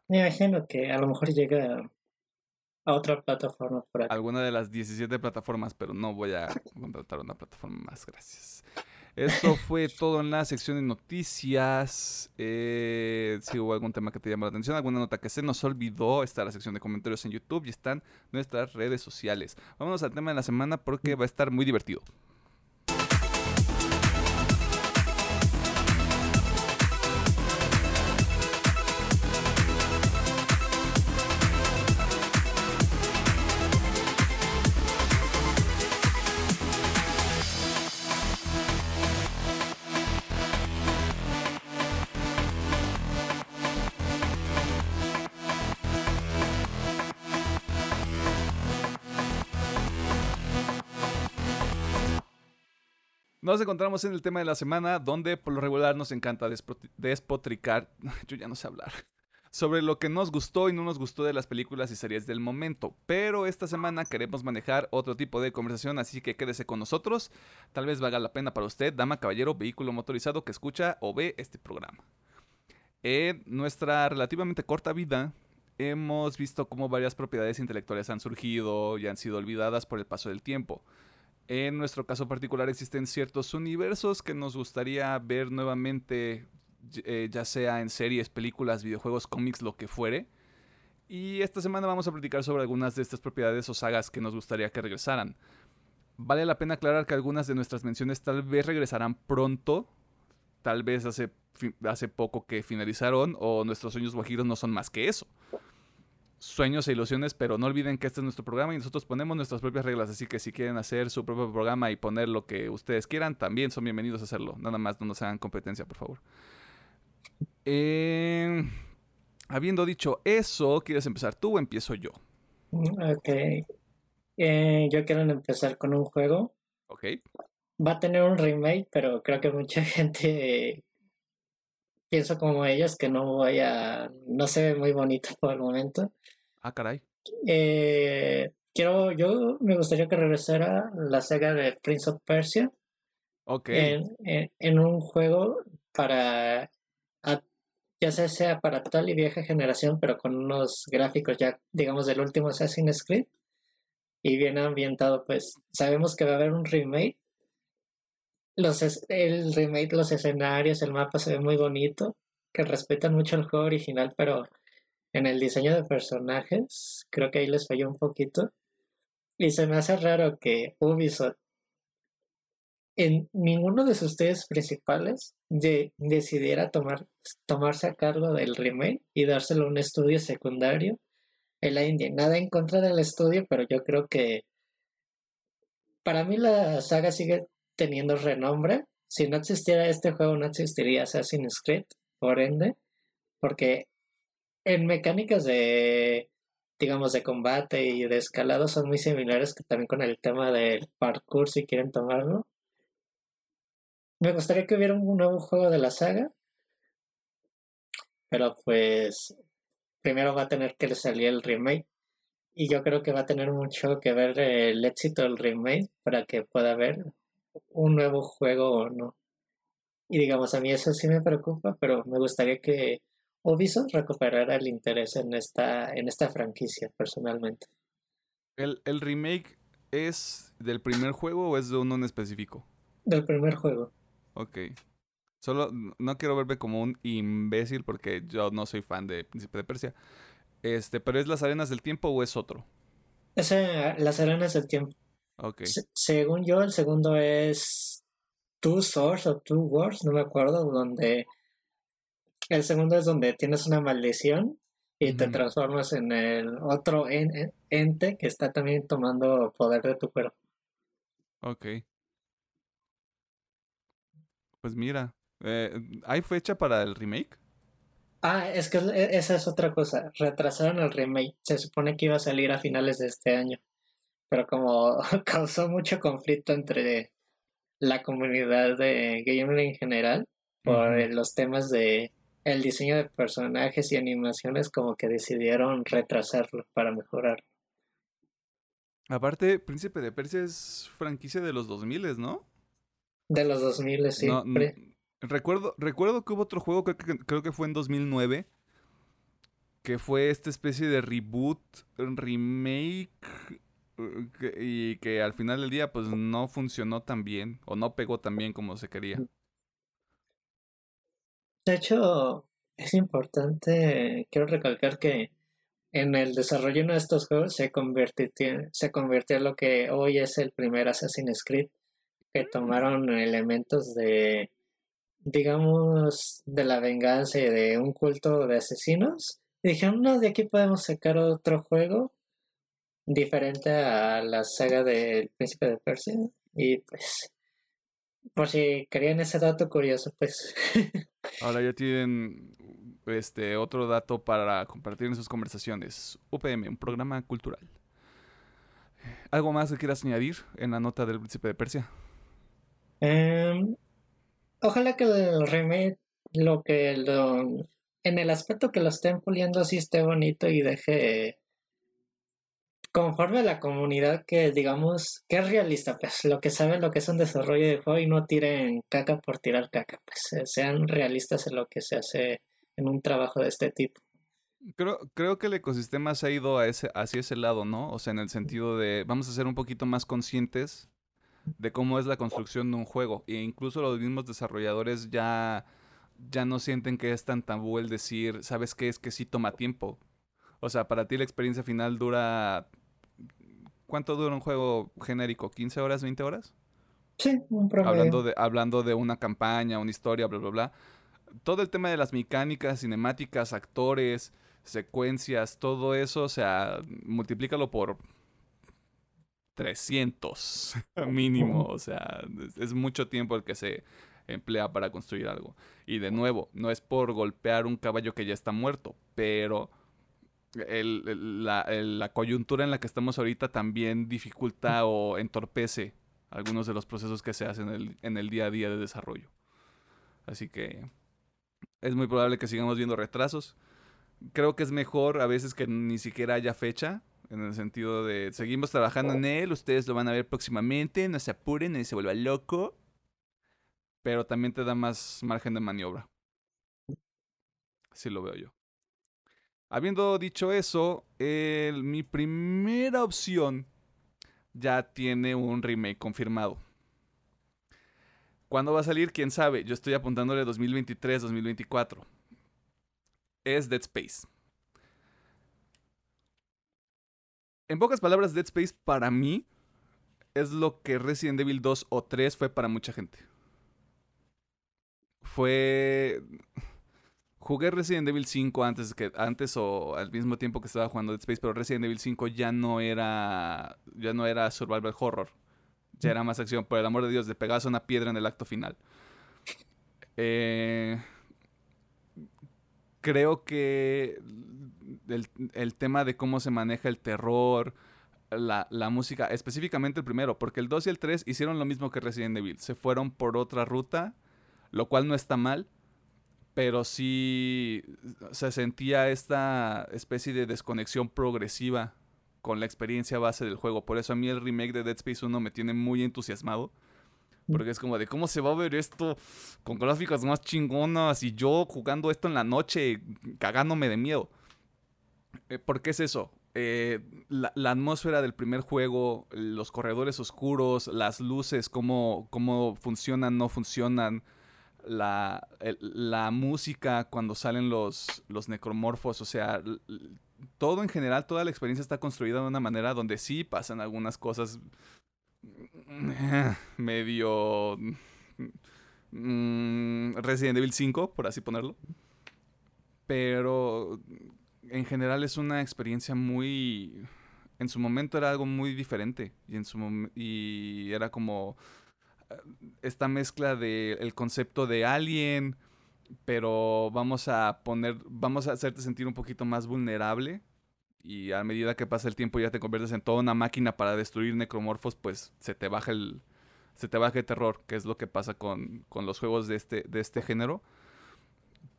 Me imagino que a lo mejor llega a otra plataforma por. Alguna de las 17 plataformas, pero no voy a contratar una plataforma más, gracias. Eso fue todo en la sección de noticias. Eh, si hubo algún tema que te llamó la atención, alguna nota que se nos olvidó, está la sección de comentarios en YouTube y están nuestras redes sociales. Vámonos al tema de la semana porque va a estar muy divertido. Nos encontramos en el tema de la semana, donde por lo regular nos encanta despotricar, yo ya no sé hablar, sobre lo que nos gustó y no nos gustó de las películas y series del momento. Pero esta semana queremos manejar otro tipo de conversación, así que quédese con nosotros. Tal vez valga la pena para usted, dama, caballero, vehículo motorizado que escucha o ve este programa. En nuestra relativamente corta vida, hemos visto cómo varias propiedades intelectuales han surgido y han sido olvidadas por el paso del tiempo. En nuestro caso particular existen ciertos universos que nos gustaría ver nuevamente, eh, ya sea en series, películas, videojuegos, cómics, lo que fuere. Y esta semana vamos a platicar sobre algunas de estas propiedades o sagas que nos gustaría que regresaran. Vale la pena aclarar que algunas de nuestras menciones tal vez regresarán pronto, tal vez hace, poco que finalizaron, o nuestros sueños guajiros no son más que eso sueños e ilusiones, pero no olviden que este es nuestro programa y nosotros ponemos nuestras propias reglas, así que si quieren hacer su propio programa y poner lo que ustedes quieran, también son bienvenidos a hacerlo. Nada más no nos hagan competencia, por favor. Em, habiendo dicho eso, ¿quieres empezar tú o empiezo yo? Ok. Eh, yo quiero empezar con un juego. Ok. Va a tener un remake, pero creo que mucha gente pienso como ellos que no vaya, no se ve muy bonito por el momento. Ah, caray. Eh, quiero, yo me gustaría que regresara la saga de Prince of Persia. Ok. En, un juego para, ya sea, sea para tal y vieja generación, pero con unos gráficos ya, digamos, del último Assassin's Creed. Y bien ambientado, pues sabemos que va a haber un remake los el remake, los escenarios, el mapa se ve muy bonito, que respetan mucho el juego original, pero en el diseño de personajes creo que ahí les falló un poquito. Y se me hace raro que Ubisoft en ninguno de sus tres principales de, decidiera tomar, tomarse a cargo del remake y dárselo a un estudio secundario en la India. Nada en contra del estudio, pero yo creo que para mí la saga sigue teniendo renombre. Si no existiera este juego, no existiría Assassin's Creed, por ende, porque en mecánicas de, digamos, de combate y de escalado son muy similares que también con el tema del parkour, si quieren tomarlo. Me gustaría que hubiera un nuevo juego de la saga, pero pues primero va a tener que salir el remake y yo creo que va a tener mucho que ver el éxito del remake para que pueda haber un nuevo juego o no. Y digamos, a mí eso sí me preocupa, pero me gustaría que Ubisoft recuperara el interés en esta, en esta franquicia, personalmente. ¿El, ¿El remake es del primer juego o es de uno en específico? Del primer juego. Ok. Solo no quiero verme como un imbécil porque yo no soy fan de Príncipe de Persia. Este, pero ¿es las arenas del tiempo o es otro? Es las arenas del tiempo. Según yo, el segundo es Two Swords o Two Wars, no me acuerdo, donde el segundo es donde tienes una maldición y te transformas en el otro ente que está también tomando poder de tu cuerpo. Ok. Pues mira, eh, ¿hay fecha para el remake? Ah, es que e, esa es otra cosa. Retrasaron el remake. Se supone que iba a salir a finales de este año. Pero como causó mucho conflicto entre la comunidad de gamer en general por los temas de el diseño de personajes y animaciones, como que decidieron retrasarlo para mejorar. Aparte, Príncipe de Persia es franquicia de los 2000, ¿no? De los 2000, sí. recuerdo, recuerdo que hubo otro juego, creo que, creo que fue en 2009, que fue esta especie de reboot, remake, y que al final del día pues no funcionó tan bien, o no pegó tan bien como se quería. De hecho, es importante, quiero recalcar que en el desarrollo de estos juegos se convirtió, se convirtió en lo que hoy es el primer Assassin's Creed que tomaron elementos de, digamos, de la venganza y de un culto de asesinos. Y dijeron, no, de aquí podemos sacar otro juego diferente a la saga del Príncipe de Persia. Y pues, por si querían ese dato curioso, pues. Ahora ya tienen este otro dato para compartir en sus conversaciones. UPM, un programa cultural. ¿Algo más que quieras añadir en la nota del Príncipe de Persia? Em, ojalá que el remake, lo que lo, en el aspecto que lo estén puliendo, sí esté bonito y deje conforme a la comunidad que digamos que es realista, pues lo que saben lo que es un desarrollo de juego y no tiren caca por tirar caca, pues eh, sean realistas en lo que se hace en un trabajo de este tipo. Creo, creo que el ecosistema se ha ido a ese, hacia ese lado, ¿no? O sea, en el sentido de vamos a ser un poquito más conscientes de cómo es la construcción de un juego. E incluso los mismos desarrolladores ya, ya no sienten que es tan tabú el decir, ¿sabes qué? Es que sí toma tiempo. O sea, para ti la experiencia final dura... ¿Cuánto dura un juego genérico? ¿15 horas, 20 horas? Sí, un problema. Hablando de, hablando de una campaña, una historia, bla, bla, bla. Todo el tema de las mecánicas, cinemáticas, actores, secuencias, todo eso, o sea, multiplícalo por 300 mínimo, o sea, es, mucho tiempo el que se emplea para construir algo. Y de nuevo, no es por golpear un caballo que ya está muerto, pero la, coyuntura en la que estamos ahorita también dificulta o entorpece algunos de los procesos que se hacen en el, en el día a día de desarrollo. Así que es muy probable que sigamos viendo retrasos. Creo que es mejor a veces que ni siquiera haya fecha en el sentido de seguimos trabajando en él, ustedes lo van a ver próximamente, no se apuren, ni se vuelva loco. Pero también te da más margen de maniobra. Así lo veo yo. Habiendo dicho eso, mi primera opción ya tiene un remake confirmado. ¿Cuándo va a salir? ¿Quién sabe? Yo estoy apuntándole 2023-2024. Es Dead Space. En pocas palabras, Dead Space para mí es lo que Resident Evil 2 o 3 fue para mucha gente. Fue... Jugué Resident Evil 5 antes, que, antes o al mismo tiempo que estaba jugando Dead Space, pero Resident Evil 5 ya no era, ya no era survival horror. Ya era más acción. Por el amor de Dios, le pegas una piedra en el acto final. Eh, creo que el, tema de cómo se maneja el terror, la, la, música, específicamente el primero, porque el 2 y el 3 hicieron lo mismo que Resident Evil. Se fueron por otra ruta, lo cual no está mal, pero sí se sentía esta especie de desconexión progresiva con la experiencia base del juego. Por eso a mí el remake de Dead Space 1 me tiene muy entusiasmado. Mm. Porque es como de cómo se va a ver esto con gráficas más chingonas y yo jugando esto en la noche cagándome de miedo. Eh, ¿Por qué es eso? Eh, la, atmósfera del primer juego, los corredores oscuros, las luces, cómo, cómo funcionan, no funcionan, la, la música cuando salen los, los necromorfos, o sea, todo en general, toda la experiencia está construida de una manera donde sí pasan algunas cosas medio mm, Resident Evil 5, por así ponerlo. Pero en general es una experiencia muy... En su momento era algo muy diferente y, en su y era como esta mezcla del el concepto de alien, pero vamos a poner, vamos a hacerte sentir un poquito más vulnerable y a medida que pasa el tiempo ya te conviertes en toda una máquina para destruir necromorfos, pues se te baja el, se te baja el terror, que es lo que pasa con, con los juegos de este, de este género.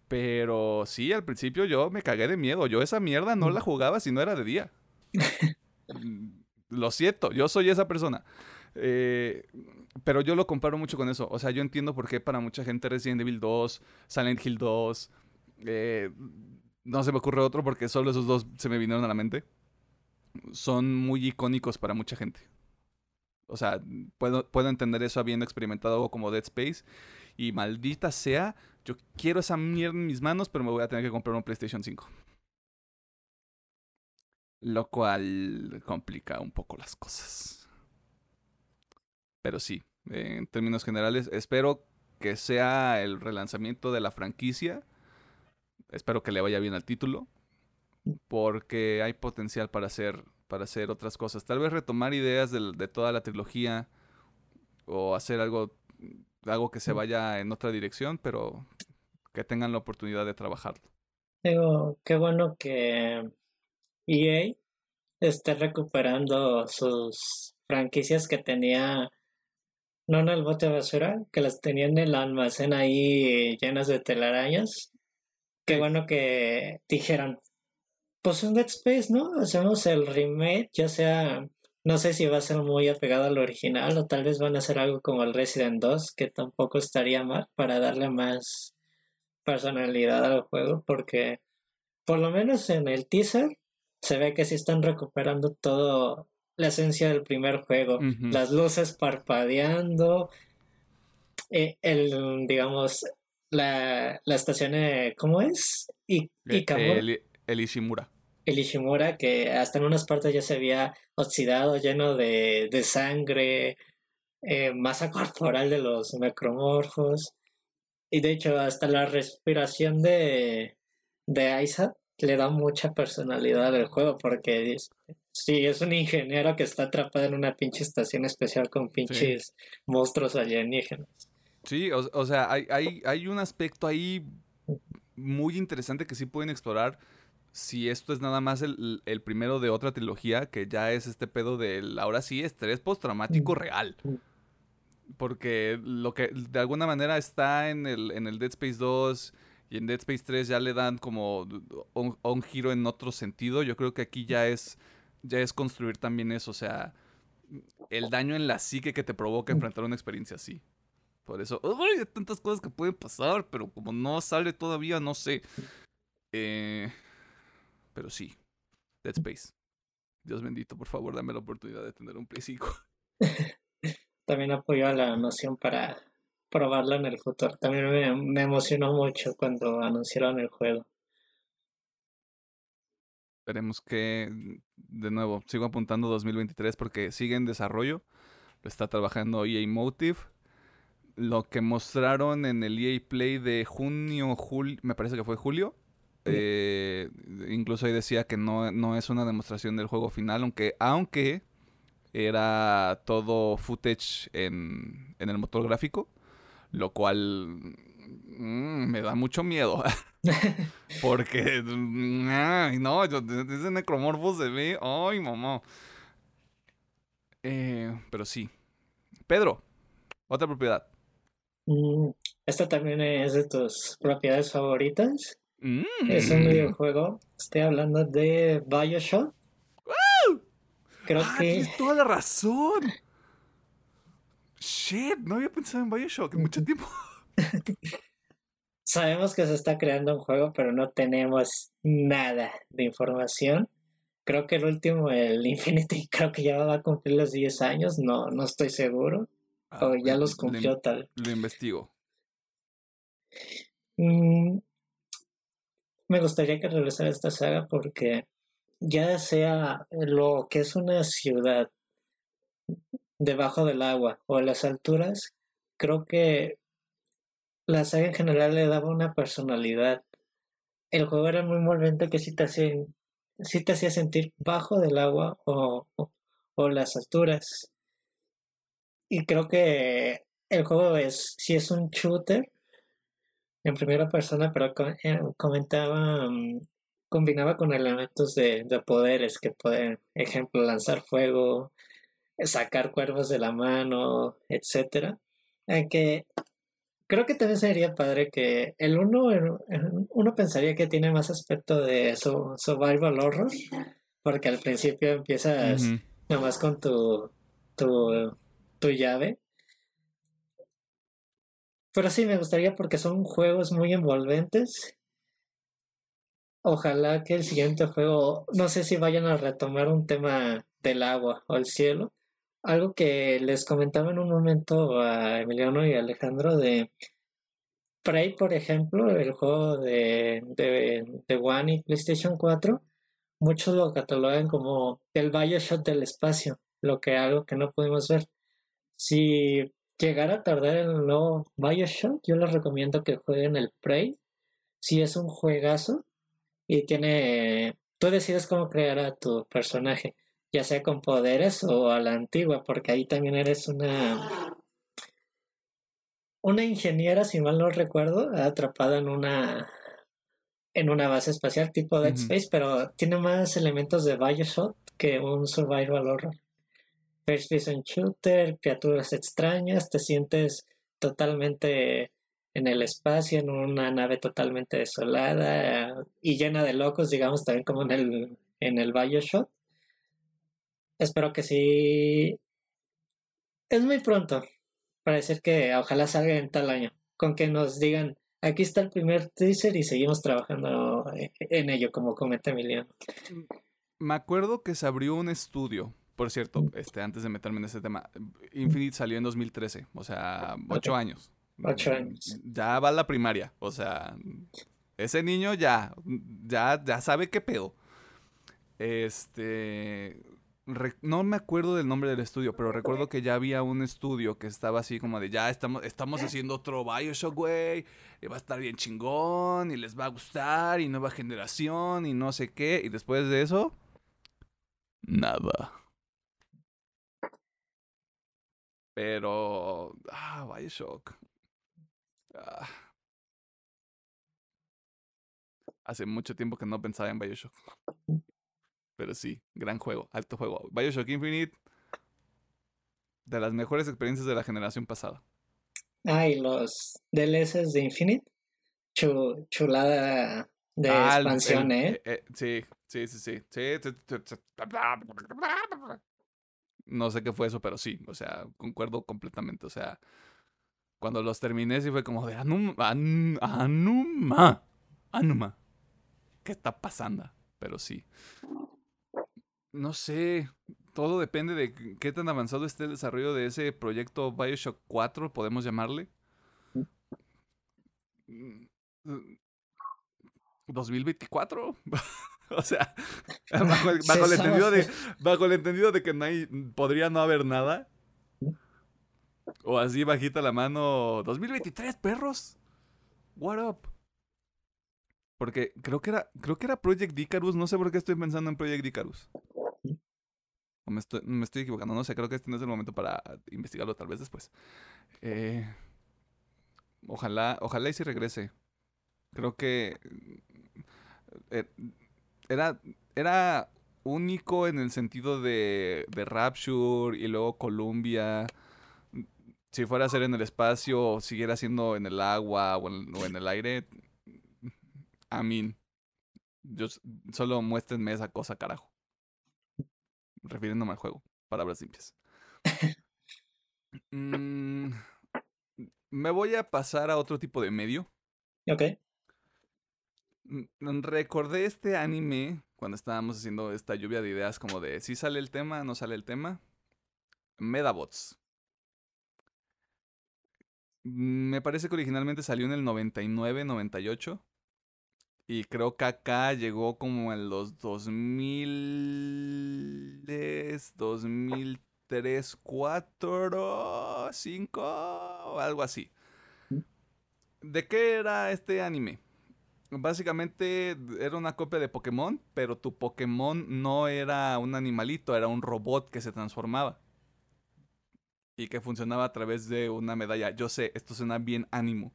Pero sí, al principio yo me cagué de miedo. Yo esa mierda no la jugaba si no era de día. lo siento, yo soy esa persona. Eh, pero yo lo comparo mucho con eso. O sea, yo entiendo por qué para mucha gente Resident Evil 2, Silent Hill 2, eh, no se me ocurre otro porque solo esos dos se me vinieron a la mente. Son muy icónicos para mucha gente. O sea, puedo, puedo entender eso habiendo experimentado algo como Dead Space. Y maldita sea, yo quiero esa mierda en mis manos, pero me voy a tener que comprar un PlayStation 5. Lo cual complica un poco las cosas. Pero sí, en términos generales, espero que sea el relanzamiento de la franquicia. Espero que le vaya bien al título. Porque hay potencial para hacer, para hacer otras cosas. Tal vez retomar ideas de, toda la trilogía. O hacer algo, algo que se vaya en otra dirección. Pero que tengan la oportunidad de trabajarlo. Digo, qué bueno que EA esté recuperando sus franquicias que tenía no en el bote de basura, que las tenían en el almacén ahí llenas de telarañas. Qué bueno que dijeron, pues un Dead Space, ¿no? Hacemos el remake, ya sea, no sé si va a ser muy apegado al original o tal vez van a hacer algo como el Resident 2, que tampoco estaría mal para darle más personalidad al juego, porque por lo menos en el teaser se ve que sí están recuperando todo la esencia del primer juego. Las luces parpadeando, eh, el, digamos, la, la estación, eh, ¿cómo es? Y, eh, el, el, Ishimura. El Ishimura, que hasta en unas partes ya se había oxidado, lleno de, de sangre, masa corporal de los necromorfos. Y de hecho, hasta la respiración de, de Isaac le da mucha personalidad al juego, porque Sí, es un ingeniero que está atrapado en una pinche estación especial con pinches monstruos alienígenas. Sí, o, sea, hay, hay, hay un aspecto ahí muy interesante que sí pueden explorar si esto es nada más el, primero de otra trilogía, que ya es este pedo del, ahora sí, estrés postraumático real. Porque lo que de alguna manera está en el, en el Dead Space 2 y en Dead Space 3 ya le dan como un giro en otro sentido. Yo creo que aquí ya es ya es construir también eso, o sea, el daño en la psique que te provoca enfrentar una experiencia así. Por eso, hay tantas cosas que pueden pasar, pero como no sale todavía, no sé. Eh, pero sí, Dead Space. Dios bendito, por favor, dame la oportunidad de tener un Play 5. También apoyo a la noción para probarla en el futuro. También me emocionó mucho cuando anunciaron el juego. Esperemos que, de nuevo, sigo apuntando 2023 porque sigue en desarrollo. Lo está trabajando EA Motive. Lo que mostraron en el EA Play de junio, julio, me parece que fue julio. Eh, incluso ahí decía que no, no es una demostración del juego final, aunque, aunque era todo footage en, en el motor gráfico, lo cual mm, me da mucho miedo. Porque, ay, no, yo, ese necromorfo se ve, ay, mamá. Eh, pero sí. Pedro, otra propiedad. Mm, esta también es de tus propiedades favoritas. Es un mm. videojuego. Estoy hablando de Bioshock. Creo ah, que. Tienes toda la razón. Shit, no había pensado en Bioshock en mucho tiempo. Sabemos que se está creando un juego, pero no tenemos nada de información. Creo que el último, el Infinity, creo que ya va a cumplir los 10 años, no, no estoy seguro. Ah, o ya los cumplió tal. Lo investigo. Mm, me gustaría que regresara esta saga porque ya sea lo que es una ciudad debajo del agua o en las alturas, creo que la saga en general le daba una personalidad. El juego era muy envolvente que sí te hacía, sentir bajo del agua o, o, las alturas. Y creo que el juego es, si es un shooter en primera persona, pero eh, comentaba, mm, combinaba con elementos de, de poderes que pueden, ejemplo, lanzar fuego, sacar cuervos de la mano, etcétera. Que creo que también sería padre que el uno, uno pensaría que tiene más aspecto de survival horror, porque al principio empiezas nomás con tu, tu, tu llave. Pero sí me gustaría porque son juegos muy envolventes. Ojalá que el siguiente juego, no sé si vayan a retomar un tema del agua o el cielo, algo que les comentaba en un momento a Emiliano y Alejandro de Prey, por ejemplo, el juego de, de, One y PlayStation 4, muchos lo catalogan como el Bioshock del espacio, lo que algo que no pudimos ver. Si llegara a tardar en el nuevo Bioshock, yo les recomiendo que jueguen el Prey. Si es un juegazo y tiene. Tú decides cómo crear a tu personaje ya sea con poderes o a la antigua, porque ahí también eres una una ingeniera, si mal no recuerdo, atrapada en una en una base espacial tipo Dead Space, pero tiene más elementos de Bioshock que un survival horror. First person shooter, criaturas extrañas, te sientes totalmente en el espacio, en una nave totalmente desolada y llena de locos, digamos, también como en el, en el Bioshock. Espero que sí. Es muy pronto para decir que ojalá salga en tal año. Con que nos digan, aquí está el primer teaser y seguimos trabajando en ello, como comenta Emiliano. Me acuerdo que se abrió un estudio, por cierto, este, antes de meterme en ese tema. Infinite salió en 2013, o sea, ocho años. Ocho años. Ya va a la primaria, o sea, ese niño ya, ya, ya sabe qué pedo. Este, no me acuerdo del nombre del estudio, pero recuerdo que ya había un estudio que estaba así como de ya estamos, estamos haciendo otro Bioshock, güey, y va a estar bien chingón, y les va a gustar, y nueva generación, y no sé qué, y después de eso, nada. Pero, ah, Bioshock. Ah. Hace mucho tiempo que no pensaba en Bioshock. Pero sí, gran juego, alto juego. Bioshock Infinite, de las mejores experiencias de la generación pasada. Ah, y los DLCs de Infinite, chulada de ah, expansión, ¿eh? ¿eh? Sí, sí, sí, sí, No sé qué fue eso, pero sí, o sea, concuerdo completamente. O sea, cuando los terminé, sí fue como de Anuma, Anuma, Anuma. ¿Qué está pasando? Pero sí. No sé, todo depende de qué tan avanzado esté el desarrollo de ese proyecto Bioshock 4, podemos llamarle. ¿2024? o sea, bajo el, entendido de, bajo el entendido de que no hay, podría no haber nada. O así bajita la mano. 2023, perros. What up? Porque creo que era, creo que era Project Icarus, no sé por qué estoy pensando en Project Icarus. Me estoy, me estoy equivocando, no sé, creo que este no es el momento para investigarlo tal vez después. Eh, ojalá, ojalá y si regrese. Creo que eh, era, era único en el sentido de, de Rapture y luego Columbia. Si fuera a ser en el espacio o siguiera siendo en el agua o en, el aire, a mí, yo, solo muéstrenme esa cosa, carajo. Refiriéndome al juego, palabras limpias. Mm, me voy a pasar a otro tipo de medio. Ok. Mm, recordé este anime cuando estábamos haciendo esta lluvia de ideas como de si sale el tema, no sale el tema. Medabots. Mm, me parece que originalmente salió en el 99, 98. Y creo que acá llegó como en los 2000, 2003, 4, 5, algo así. ¿De qué era este anime? Básicamente era una copia de Pokémon, pero tu Pokémon no era un animalito, era un robot que se transformaba. Y que funcionaba a través de una medalla. Yo sé, esto suena bien ánimo.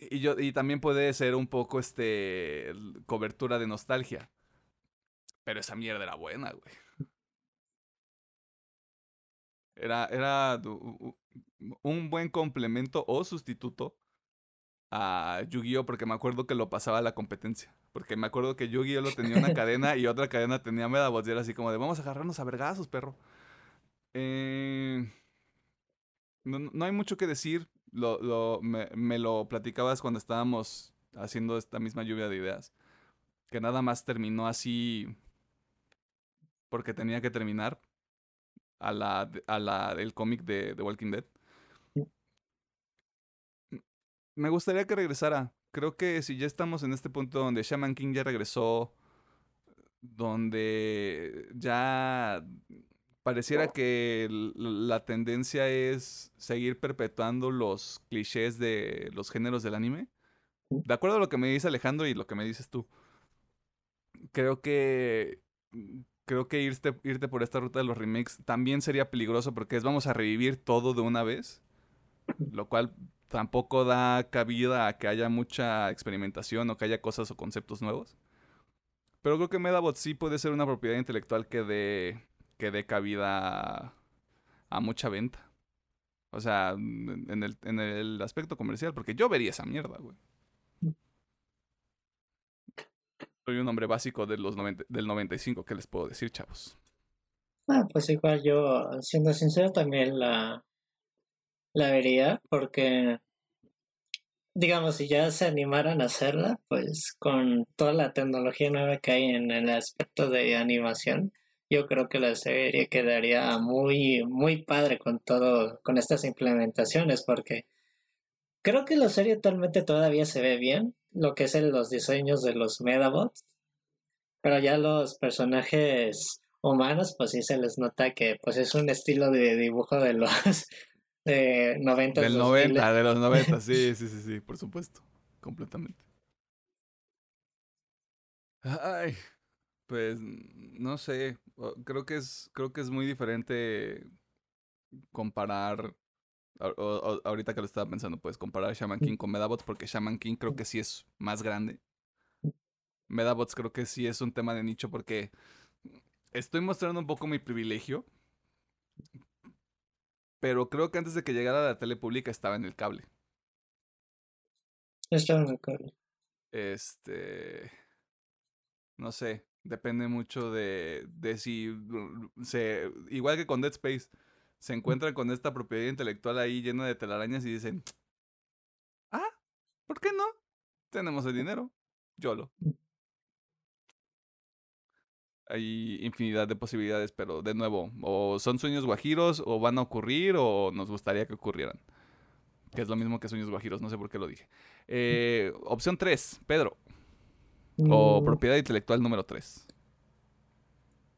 Y, yo, y también puede ser un poco este cobertura de nostalgia. Pero esa mierda era buena, güey. Era, era un buen complemento o sustituto a Yu-Gi-Oh! porque me acuerdo que lo pasaba a la competencia. Porque me acuerdo que Yu-Gi-Oh! lo tenía una cadena y otra cadena tenía Medabots y era así como de vamos a agarrarnos a vergazos, perro. Eh, no, hay mucho que decir. Lo, me, me, lo platicabas cuando estábamos haciendo esta misma lluvia de ideas. Que nada más terminó así porque tenía que terminar a la, a la del cómic de The Walking Dead me gustaría que regresara. Creo que si ya estamos en este punto donde Shaman King ya regresó, donde ya pareciera que la tendencia es seguir perpetuando los clichés de los géneros del anime. De acuerdo a lo que me dice Alejandro y lo que me dices tú, creo que creo que irte, irte por esta ruta de los remakes también sería peligroso porque es vamos a revivir todo de una vez, lo cual tampoco da cabida a que haya mucha experimentación o que haya cosas o conceptos nuevos. Pero creo que Medabot sí puede ser una propiedad intelectual que dé, que dé cabida a, mucha venta. O sea, en el, en el aspecto comercial, porque yo vería esa mierda, güey. Soy un hombre básico de los del 95, ¿qué les puedo decir, chavos? Ah, pues igual yo, siendo sincero, también la, la vería porque, digamos, si ya se animaran a hacerla, pues con toda la tecnología nueva que hay en el aspecto de animación, yo creo que la serie quedaría muy, muy padre con todo, con estas implementaciones, porque creo que la serie actualmente todavía se ve bien, lo que es en los diseños de los Medabots, pero ya los personajes humanos, pues sí se les nota que pues es un estilo de dibujo de los de 90. Del 90, de los 90, sí, sí, sí, sí, por supuesto. Completamente. Ay, pues no sé, creo que es creo que es muy diferente comparar ahorita que lo estaba pensando, pues comparar Shaman King con Medabots porque Shaman King creo que sí es más grande. Medabots creo que sí es un tema de nicho porque estoy mostrando un poco mi privilegio, pero creo que antes de que llegara a la tele pública estaba en el cable. Estaba en el cable. Este. No sé. Depende mucho de, de si se. Igual que con Dead Space. Se encuentran con esta propiedad intelectual ahí llena de telarañas y dicen. Ah, ¿por qué no? Tenemos el dinero. Yolo. Mm hay infinidad de posibilidades, pero de nuevo, o son sueños guajiros, o van a ocurrir, o nos gustaría que ocurrieran. Que es lo mismo que sueños guajiros, no sé por qué lo dije. Eh, opción 3, Pedro. O mm. propiedad intelectual número 3.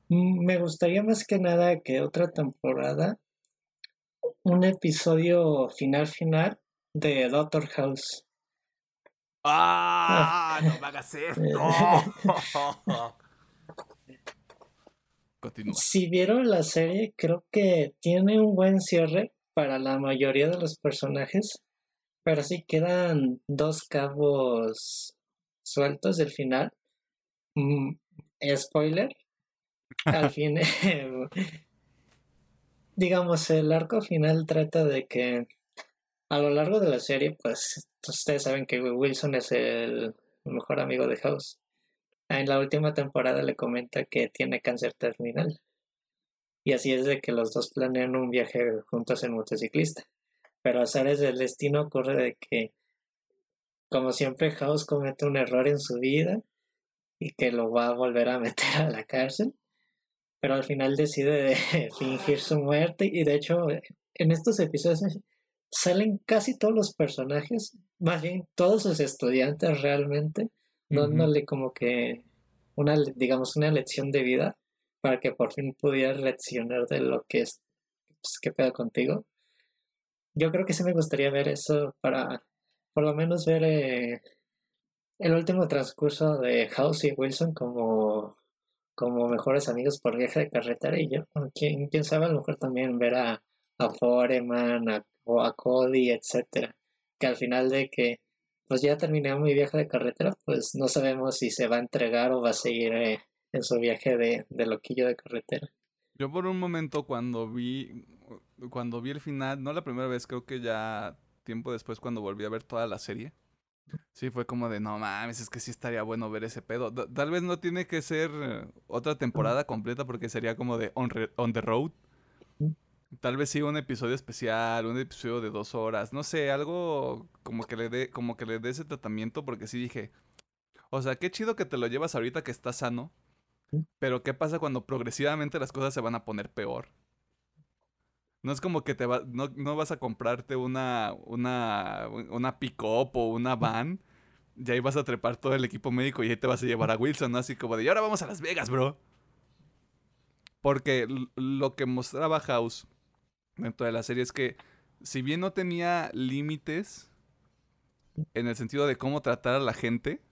Mm, me gustaría más que nada que otra temporada, un episodio final final de Doctor House. ¡Ah! ¡No me hagas esto! continúa. Si vieron la serie, creo que tiene un buen cierre para la mayoría de los personajes, pero sí quedan dos cabos sueltos del final. Mm, spoiler. Al fin, digamos, el arco final trata de que a lo largo de la serie, pues ustedes saben que Wilson es el mejor amigo de House. En la última temporada le comenta que tiene cáncer terminal. Y así es de que los dos planean un viaje juntos en motociclista. Pero a azares del destino ocurre de que, como siempre, House comete un error en su vida y que lo va a volver a meter a la cárcel. Pero al final decide fingir su muerte y de hecho en estos episodios salen casi todos los personajes, más bien todos sus estudiantes realmente, dándole como que una, digamos, una lección de vida para que por fin pudiera leccionar de lo que es, pues, qué pedo contigo. Yo creo que sí me gustaría ver eso para, por lo menos ver eh, el último transcurso de House y Wilson como, como mejores amigos por viaje de carretera y yo, quién, sabe, a lo mejor también ver a, Foreman, o a Cody, etcétera. Que al final de que pues ya terminé mi viaje de carretera, pues no sabemos si se va a entregar o va a seguir eh, en su viaje de, de loquillo de carretera. Yo por un momento cuando vi cuando vi el final, no la primera vez, creo que ya tiempo después cuando volví a ver toda la serie. Sí, fue como de, no mames, es que sí estaría bueno ver ese pedo. tal vez no tiene que ser eh, otra temporada completa porque sería como de on, on the road. Tal vez sí un episodio especial, un episodio de dos horas, no sé, algo como que le dé, como que le dé ese tratamiento, porque sí dije, o sea, qué chido que te lo llevas ahorita que estás sano, pero ¿qué pasa cuando progresivamente las cosas se van a poner peor? No es como que te va, no, no vas a comprarte una, una, una pick-up o una van, y ahí vas a trepar todo el equipo médico y ahí te vas a llevar a Wilson, ¿no? Así como de, y ahora vamos a Las Vegas, bro. Porque lo que mostraba House dentro de la serie es que si bien no tenía límites en el sentido de cómo tratar a la gente,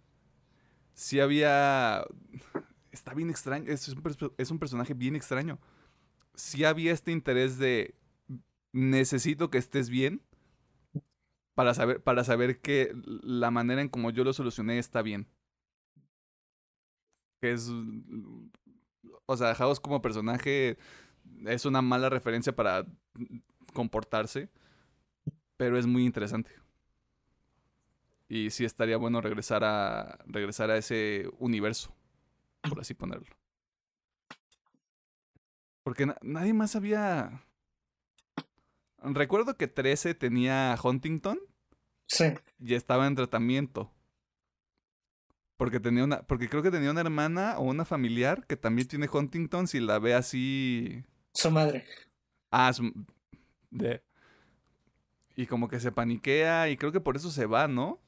sí había... Está bien extraño, es un, es un personaje bien extraño. Sí había este interés de necesito que estés bien para saber, para saber que la manera en como yo lo solucioné está bien. Que es. O sea, House como personaje es una mala referencia para comportarse, pero es muy interesante. Y sí estaría bueno regresar a regresar a ese universo, por así ponerlo. Porque nadie más había Recuerdo que 13 tenía Huntington. Sí. Y estaba en tratamiento. Porque tenía una. Porque creo que tenía una hermana o una familiar que también tiene Huntington si la ve así. Su madre. Ah, su, de... Y como que se paniquea y creo que por eso se va, ¿no?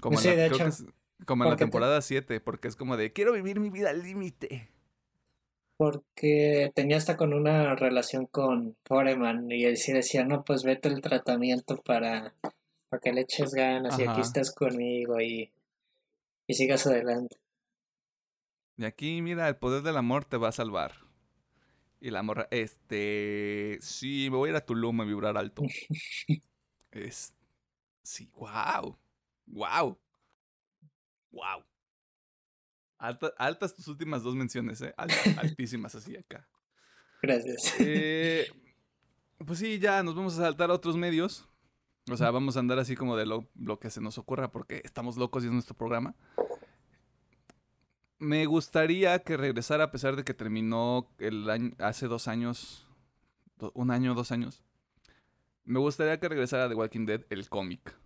Como, en la, como en la temporada 7, porque es como de, quiero vivir mi vida al límite. Porque tenía hasta con una relación con Foreman y él sí decía, no, pues vete el tratamiento para, para que le eches ganas y aquí estás conmigo y, y sigas adelante. Y aquí, mira, el poder del amor te va a salvar. Y la morra, este, sí, me voy a ir a Tulum a vibrar alto. es, sí, wow, wow, wow. Altas tus últimas dos menciones, ¿eh? altísimas así acá. Gracias. Eh, pues sí, ya nos vamos a saltar a otros medios. O sea, vamos a andar así como de lo, lo que se nos ocurra porque estamos locos y es nuestro programa me gustaría que regresara a pesar de que terminó el año, hace dos años, un año, dos años. Me gustaría que regresara The Walking Dead, el cómic.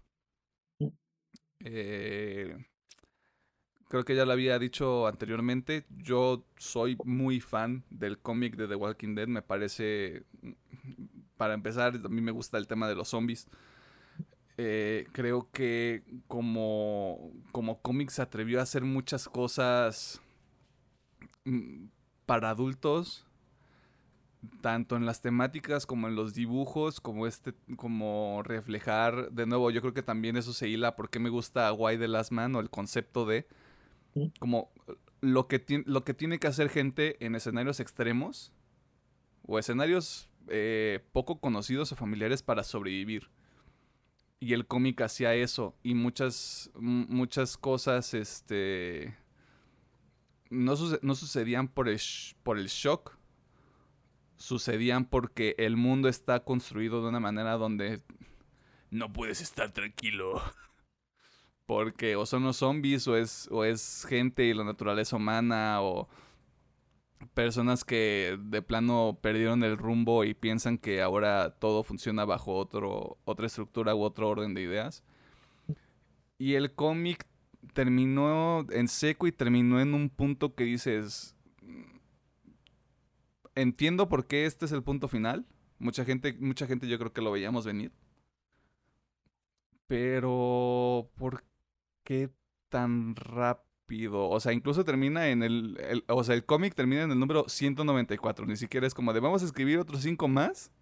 Eh, creo que ya lo había dicho anteriormente. Yo soy muy fan del cómic de The Walking Dead. Me parece, para empezar, a mí me gusta el tema de los zombies. Eh, creo que como, como cómic se atrevió a hacer muchas cosas mm, para adultos, tanto en las temáticas como en los dibujos, como este, como reflejar, de nuevo, yo creo que también eso se hila porque me gusta Why the Last Man o el concepto de, como lo que, lo que tiene que hacer gente en escenarios extremos o escenarios eh, poco conocidos o familiares para sobrevivir. Y el cómic hacía eso. Y muchas, muchas cosas, este... No, no sucedían por el, por el shock. Sucedían porque el mundo está construido de una manera donde no puedes estar tranquilo. Porque o son los zombies o es, o es gente y la naturaleza humana o personas que de plano perdieron el rumbo y piensan que ahora todo funciona bajo otro, otra estructura u otro orden de ideas. Y el cómic terminó en seco y terminó en un punto que dices, entiendo por qué este es el punto final. Mucha gente, mucha gente yo creo que lo veíamos venir. Pero, ¿por qué tan rápido? O sea, incluso termina en el, o sea, el cómic termina en el número 194. Ni siquiera es como de vamos a escribir otros cinco más.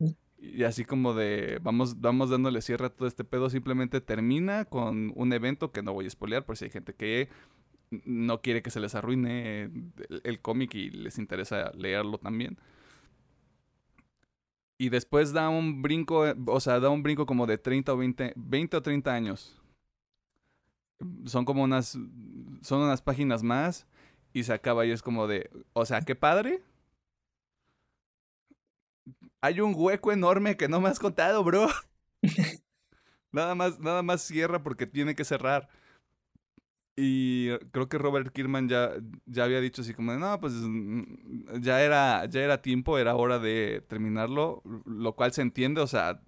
Mm. Y así como de vamos, vamos dándole cierre a todo este pedo. Simplemente termina con un evento que no voy a spoilear por si hay gente que no quiere que se les arruine el, el cómic y les interesa leerlo también. Y después da un brinco, o sea, da un brinco como de 30 o 20, 20 o 30 años. Son como unas, son unas páginas más y se acaba y es como de, o sea, qué padre. Hay un hueco enorme que no me has contado, bro. nada más, nada más cierra porque tiene que cerrar. Y creo que Robert Kirkman ya, ya había dicho así como, no, pues mm, ya era, ya era tiempo, era hora de terminarlo, lo cual se entiende, o sea,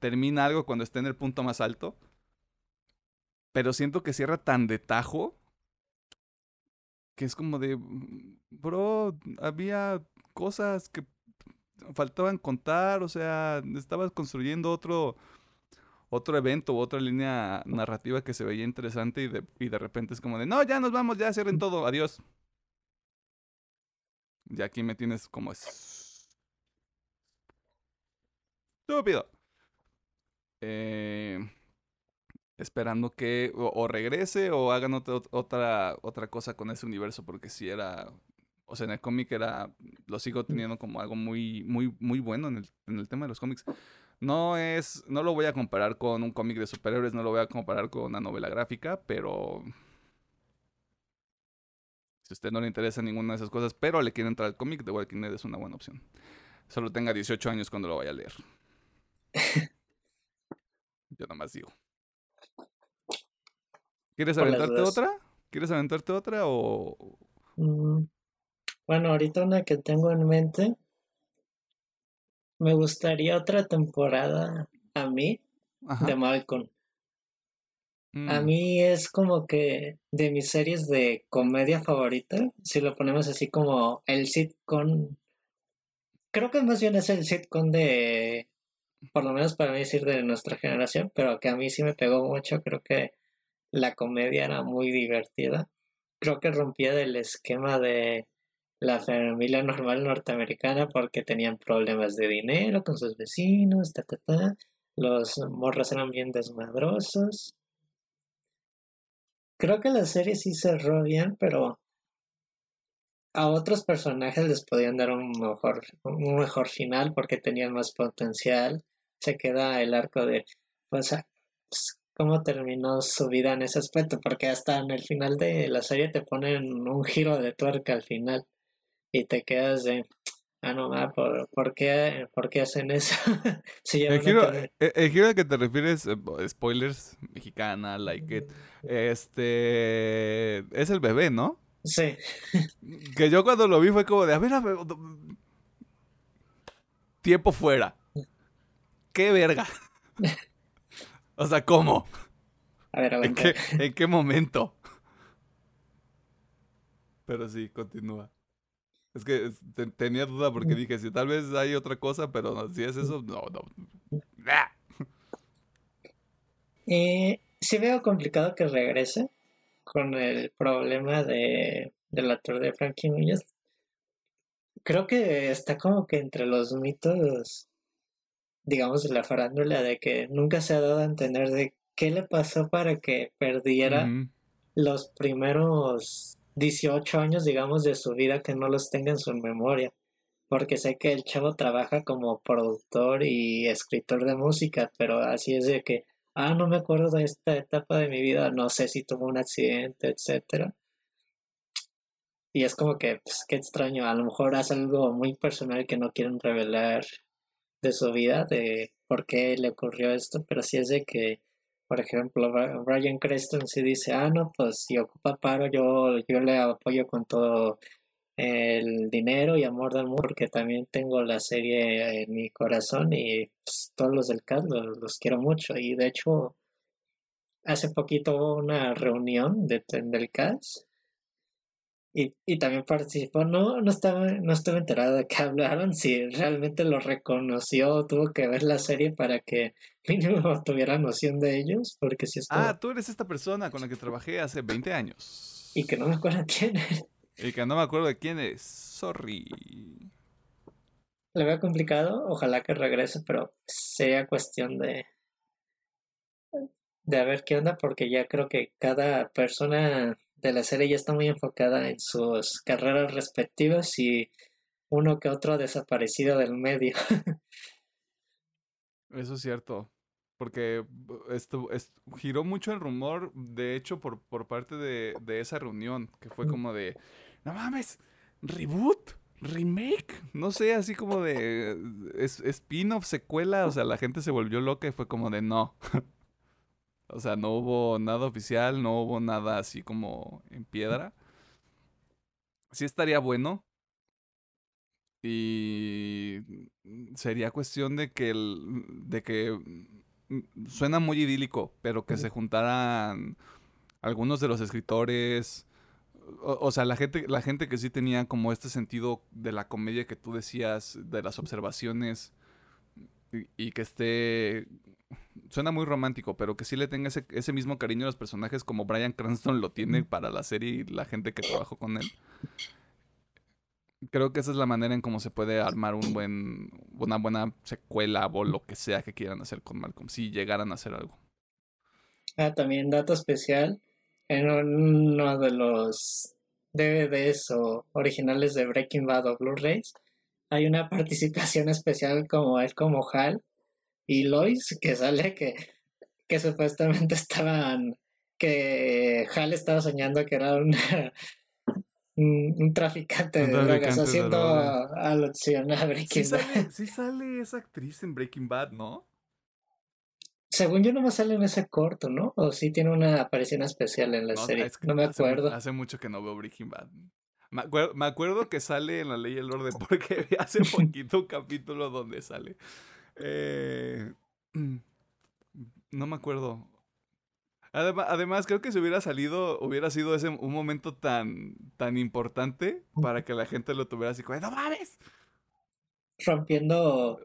termina algo cuando esté en el punto más alto, pero siento que cierra tan de tajo que es como de, mm, bro, había cosas que faltaban contar, o sea, estabas construyendo otro otro evento u otra línea narrativa que se veía interesante y de, y de repente es como de, no, ya nos vamos, ya cierren todo, adiós. Y aquí me tienes como es... Estúpido. Eh, esperando que o, regrese o hagan otra, otra, otra cosa con ese universo, porque si era, o sea, en el cómic era, lo sigo teniendo como algo muy, muy, muy bueno en el, en el tema de los cómics. No es, no lo voy a comparar con un cómic de superhéroes, no lo voy a comparar con una novela gráfica, pero si a usted no le interesa ninguna de esas cosas, pero le quiere entrar al cómic, The Walking Dead es una buena opción. Solo tenga 18 años cuando lo vaya a leer. Yo nada más digo. ¿Quieres aventarte otra? ¿Quieres aventarte otra o...? Mm, bueno, ahorita una que tengo en mente me gustaría otra temporada a mí de Malcolm. A mm. mí es como que de mis series de comedia favorita, si lo ponemos así como el sitcom, creo que más bien es el sitcom de, por lo menos para mí decir de nuestra generación, pero que a mí sí me pegó mucho, creo que la comedia era muy divertida. Creo que rompía del esquema de la familia normal norteamericana porque tenían problemas de dinero con sus vecinos, ta, ta, ta. Los morros eran bien desmadrosos. Creo que la serie sí cerró bien, pero a otros personajes les podían dar un mejor, un mejor final porque tenían más potencial. Se queda el arco de, pues, cómo terminó su vida en ese aspecto, porque hasta en el final de la serie te ponen un giro de tuerca al final y te quedas de, ah, no, ¿por, ¿por, qué, ¿por qué hacen eso? el, giro, el, giro, al que te refieres, eh, spoilers, mexicana, like it, este, es el bebé, ¿no? Sí. que yo cuando lo vi fue como de, a ver, a ver, tiempo fuera. ¿Qué verga? o sea, ¿cómo? A ver, a ver. ¿En qué, ¿En qué momento? Pero sí, continúa. Es que tenía duda porque dije, si tal vez hay otra cosa, pero si es eso, no, no. Eh, sí veo complicado que regrese con el problema de, del actor de Frankie Núñez. Creo que está como que entre los mitos, digamos, la farándula, de que nunca se ha dado a entender de qué le pasó para que perdiera los primeros 18 años, digamos, de su vida que no los tenga en su memoria. Porque sé que el chavo trabaja como productor y escritor de música, pero así es de que, ah, no me acuerdo de esta etapa de mi vida, no sé si tuvo un accidente, etcétera. Y es como que, pues, qué extraño, a lo mejor hace algo muy personal que no quieren revelar de su vida, de por qué le ocurrió esto, pero sí es de que por ejemplo, Brian Creston sí dice, ah, no, pues si ocupa paro, yo, yo le apoyo con todo el dinero y amor del mundo, porque también tengo la serie en mi corazón y pues, todos los del cast los, quiero mucho. Y de hecho, hace poquito hubo una reunión de, del cast y, y también participó, no, no estaba, no estaba enterado de qué hablaron, si realmente lo reconoció, tuvo que ver la serie para que mínimo tuviera noción de ellos, porque si es Ah, tú eres esta persona con la que trabajé hace 20 años. Y que no me acuerdo quién es. Y que no me acuerdo de quién es, sorry. Le veo complicado, ojalá que regrese, pero sería cuestión de de a ver qué onda, porque ya creo que cada persona de la serie ya está muy enfocada en sus carreras respectivas y uno que otro desaparecido del medio. Eso es cierto. Porque esto, giró mucho el rumor, de hecho, por, por parte de, de esa reunión, que fue como de, no mames, reboot, remake, no sé, así como de spin-off, secuela, o sea, la gente se volvió loca y fue como de no. O sea, no hubo nada oficial, no hubo nada así como en piedra. Sí estaría bueno. Y sería cuestión de que el, de que mm, suena muy idílico, pero que se juntaran algunos de los escritores, o, o, sea, la gente, la gente que sí tenía como este sentido de la comedia que tú decías, de las observaciones, y, que esté suena muy romántico, pero que sí le tenga ese, ese, mismo cariño a los personajes como Brian Cranston lo tiene para la serie y la gente que trabajó con él. Creo que esa es la manera en cómo se puede armar un buen, una buena secuela o lo que sea que quieran hacer con Malcolm, si llegaran a hacer algo. Ah, también dato especial, en uno de los DVDs o originales de Breaking Bad o Blu-rays, hay una participación especial como él como Hal y Lois que sale que, que supuestamente estaban que Hal estaba soñando que era un, un, traficante de drogas haciendo alusión a Breaking Bad. sí sale esa actriz en Breaking Bad, ¿no? Según yo no me sale en ese corto, ¿no? O sí tiene una aparición especial en la serie. no me acuerdo. Hace mucho que no veo Breaking Bad. Me acuerdo, que sale en la ley y el orden porque hace poquito un capítulo donde sale. Eh, no me acuerdo. Además, creo que si hubiera salido, hubiera sido ese un momento tan, tan importante para que la gente lo tuviera así como, ¡No mames! Rompiendo.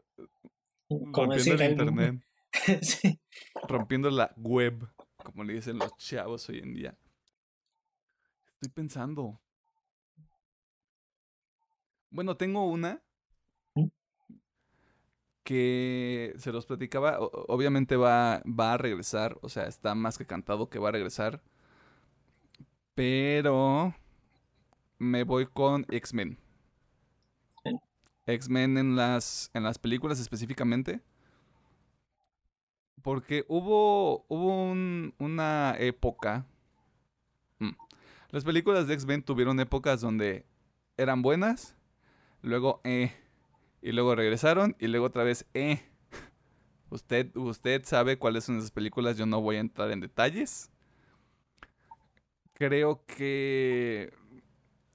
Rompiendo el internet. Rompiendo la web, como le dicen los chavos hoy en día. Estoy pensando. Bueno, tengo una ¿Mm? Que se los platicaba. Obviamente va, va a regresar, o sea, está más que cantado que va a regresar. Pero me voy con X-Men. X-Men en las, en las películas específicamente. Porque hubo, hubo una época. Mm, las películas de X-Men tuvieron épocas donde eran buenas luego eh, y luego regresaron y luego otra vez eh. Usted, usted sabe cuáles son esas películas, yo no voy a entrar en detalles. Creo que...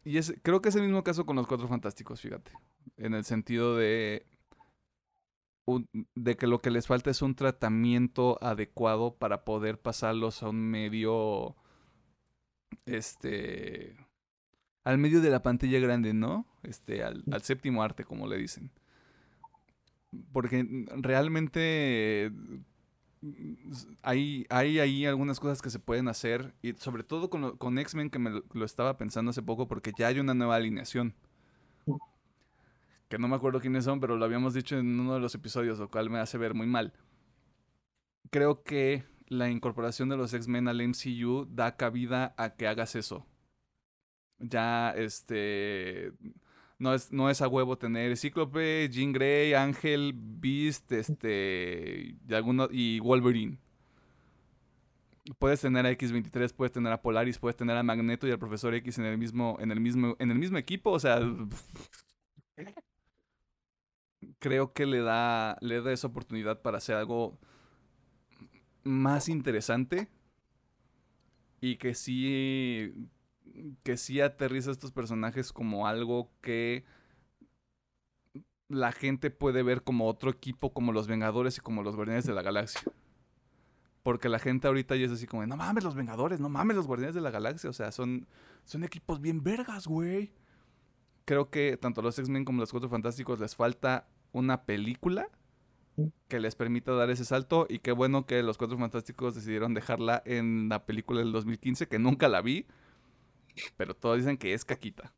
Y es, creo que es el mismo caso con los Cuatro Fantásticos, fíjate. En el sentido de... de que lo que les falta es un tratamiento adecuado para poder pasarlos a un medio... Este al medio de la pantalla grande, ¿no? Este, al, séptimo arte, como le dicen. Porque realmente hay, hay ahí algunas cosas que se pueden hacer, y sobre todo con, con X-Men, que me lo, estaba pensando hace poco, porque ya hay una nueva alineación. Que no me acuerdo quiénes son, pero lo habíamos dicho en uno de los episodios, lo cual me hace ver muy mal. Creo que la incorporación de los X-Men al MCU da cabida a que hagas eso. Ya, este. No es, no es a huevo tener Cíclope, Jean Grey, Ángel, Beast, este. Y, alguno, y Wolverine. Puedes tener a X23, puedes tener a Polaris, puedes tener a Magneto y al Profesor X en el mismo, en el mismo, en el mismo equipo. O sea. Creo que le da, le da esa oportunidad para hacer algo más interesante y que sí que sí aterriza a estos personajes como algo que la gente puede ver como otro equipo como los Vengadores y como los Guardianes de la Galaxia. Porque la gente ahorita ya es así como, no mames los Vengadores, no mames los Guardianes de la Galaxia. O sea, son, son equipos bien vergas, güey. Creo que tanto los X-Men como los Cuatro Fantásticos les falta una película que les permita dar ese salto. Y qué bueno que los Cuatro Fantásticos decidieron dejarla en la película del 2015, que nunca la vi. Pero todos dicen que es caquita.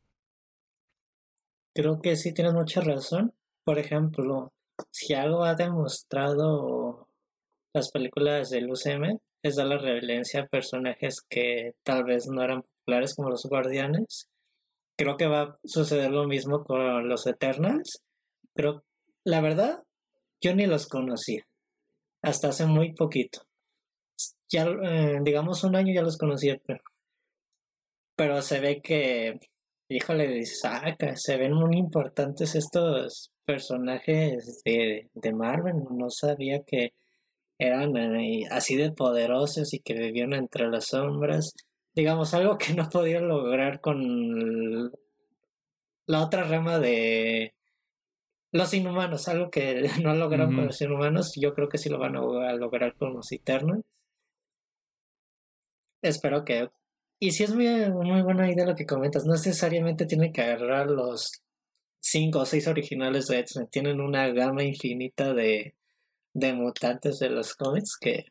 Creo que sí tienes mucha razón. Por ejemplo, si algo ha demostrado las películas del UCM es dar la relevancia a personajes que tal vez no eran populares como los guardianes. Creo que va a suceder lo mismo con los Eternals. Pero la verdad, yo ni los conocía. Hasta hace muy poquito. Ya, eh, digamos, un año ya los conocía, pero, pero se ve que, híjole, saca, se ven muy importantes estos personajes de, de Marvel. No sabía que eran eh, así de poderosos y que vivían entre las sombras. Digamos, algo que no podía lograr con la otra rama de, los inhumanos, algo que no han logrado con los inhumanos, yo creo que sí lo van a lograr con los eternos. Espero que. Y si es muy, muy buena idea lo que comentas, no necesariamente tienen que agarrar los cinco o seis originales de X-Men, tienen una gama infinita de, de mutantes de los cómics que,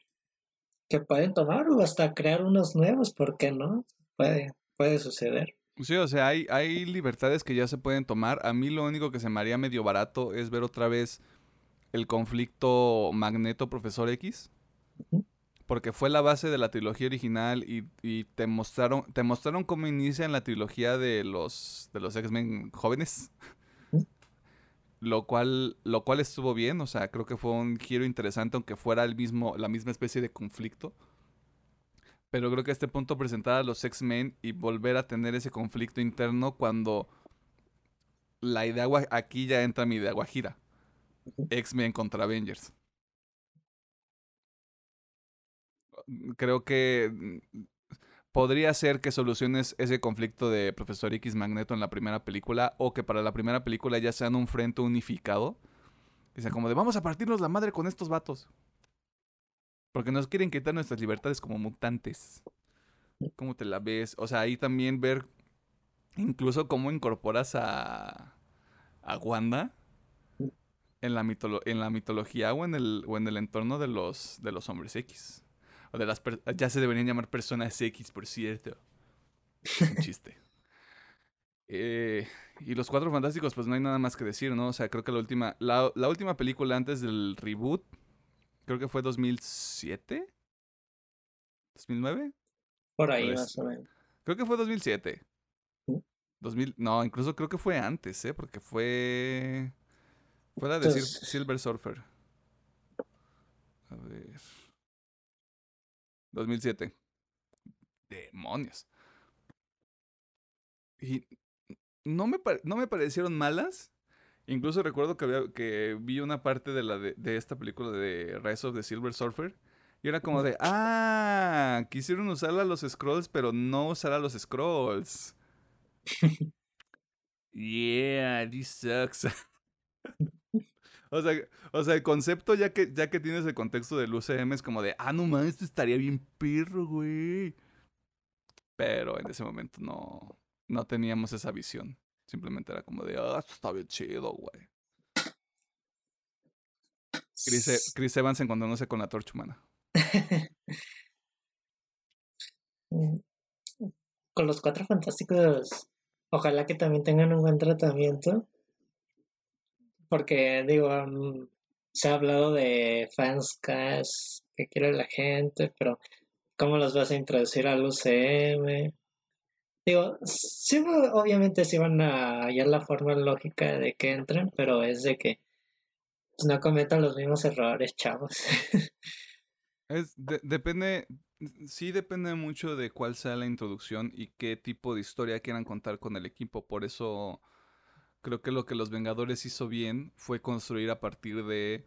que pueden tomar o hasta crear unos nuevos, ¿por qué no? Puede, puede suceder. Sí, o sea, hay, hay libertades que ya se pueden tomar. A mí lo único que se me haría medio barato es ver otra vez el conflicto Magneto-Profesor X. Porque fue la base de la trilogía original y, y, te mostraron te mostraron cómo inicia en la trilogía de los, de los X-Men jóvenes. Lo cual, lo cual estuvo bien, o sea, creo que fue un giro interesante, aunque fuera el mismo, la misma especie de conflicto. Pero creo que a este punto presentar a los X-Men y volver a tener ese conflicto interno cuando la idea aquí ya entra mi idea guajira. X-Men contra Avengers. Creo que mm, podría ser que soluciones ese conflicto de Profesor X Magneto en la primera película o que para la primera película ya sean un frente unificado. Que sea como de vamos a partirnos la madre con estos vatos. Porque nos quieren quitar nuestras libertades como mutantes. ¿Cómo te la ves? O sea, ahí también ver incluso cómo incorporas a, a Wanda en la, en la mitología o en el, o en el entorno de los, de los hombres X. O de las ya se deberían llamar personas X, por cierto. Un chiste. Eh, y los cuatro fantásticos, pues no hay nada más que decir, ¿no? O sea, creo que la última, la, la última película antes del reboot creo que fue 2007. ¿2009? Por ahí más o menos. Creo que fue 2007. 2000, no, incluso creo que fue antes, ¿eh? Porque fue... Fue la de Silver Surfer. A ver. 2007. Demonios. Y no me, no me parecieron malas, Incluso recuerdo que, había, que vi una parte de, la de, esta película de Rise of the Silver Surfer. Y era como de, ah, quisieron usar a los scrolls, pero no usar a los scrolls. yeah, this sucks. o, sea, o sea, el concepto, ya que, ya que tienes el contexto del UCM, es como de, ah, no mames, esto estaría bien perro, güey. Pero en ese momento no, no teníamos esa visión. Simplemente era como de, ah, esto está bien chido, güey. Chris, e, Chris Evans encontrándose con la torcha humana. Mm, con los cuatro fantásticos, ojalá que también tengan un buen tratamiento. Porque, digo, mm, se ha hablado de fanscast que quiere la gente, pero ¿cómo los vas a introducir al UCM? Digo, sí, obviamente sí van a hallar la forma lógica de que entren, pero es de que pues, no cometan los mismos errores, chavos. es, depende, sí depende mucho de cuál sea la introducción y qué tipo de historia quieran contar con el equipo. Por eso creo que lo que los Vengadores hizo bien fue construir a partir de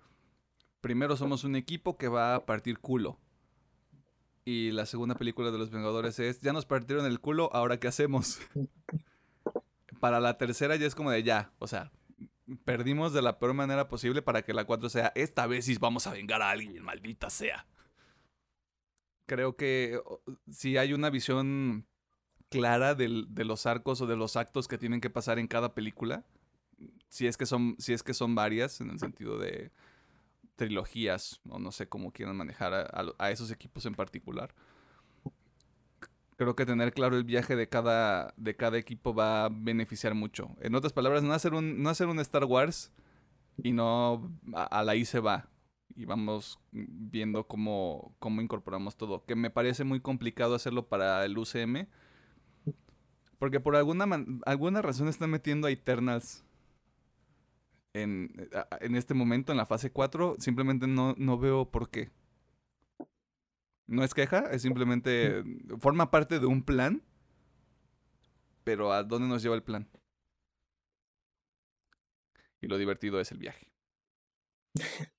primero somos un equipo que va a partir culo. Y la segunda película de los Vengadores es, ya nos partieron el culo, ahora qué hacemos. para la tercera ya es como de ya, o sea, perdimos de la peor manera posible para que la cuatro sea, esta vez sí vamos a vengar a alguien, maldita sea. Creo que si hay una visión clara de los arcos o de los actos que tienen que pasar en cada película, si es que son, si es que son varias, en el sentido de trilogías, o no sé cómo quieran manejar a, esos equipos en particular. Creo que tener claro el viaje de cada, de cada equipo va a beneficiar mucho. En otras palabras, no hacer un, no hacer un Star Wars y no a, la I se va. Y vamos viendo cómo, cómo incorporamos todo. Que me parece muy complicado hacerlo para el UCM. Porque por alguna, alguna razón están metiendo a Eternals en, en este momento, en la fase 4, simplemente no, no veo por qué. No es queja, es simplemente. Forma parte de un plan. Pero ¿a dónde nos lleva el plan? Y lo divertido es el viaje.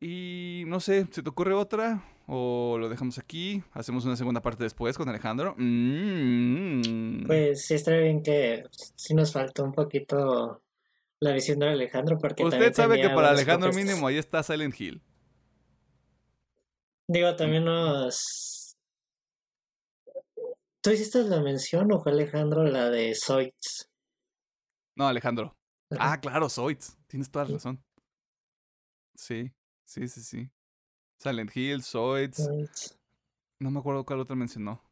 y no sé, ¿se te ocurre otra? ¿O lo dejamos aquí? ¿Hacemos una segunda parte después con Alejandro? Mm. Pues sí, está bien que sí nos faltó un poquito la visión de Alejandro. Porque Usted sabe que para Alejandro mínimo ahí está Silent Hill. Digo, también nos... ¿Tú hiciste la mención o fue Alejandro la de Zoids? No, Alejandro. Ah, claro, Zoids. Tienes toda la razón. Sí, sí, sí, sí. Silent Hill, Zoids. No me acuerdo cuál otra mencionó.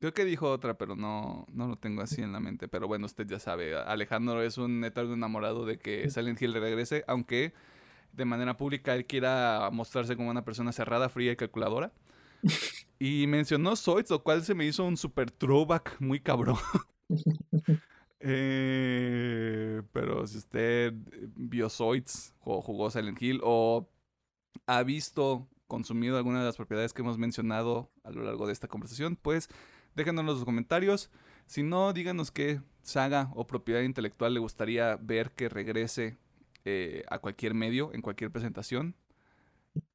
Creo que dijo otra, pero no, no lo tengo así en la mente. Pero bueno, usted ya sabe, Alejandro es un eterno enamorado de que Silent Hill regrese, aunque de manera pública él quiera mostrarse como una persona cerrada, fría y calculadora. Y mencionó Zoids, lo cual se me hizo un super throwback muy cabrón. eh, pero si usted vio Zoids o jugó Silent Hill o ha visto, consumido alguna de las propiedades que hemos mencionado a lo largo de esta conversación, pues Déjenos en los comentarios. Si no, díganos qué saga o propiedad intelectual le gustaría ver que regrese eh, a cualquier medio, en cualquier presentación.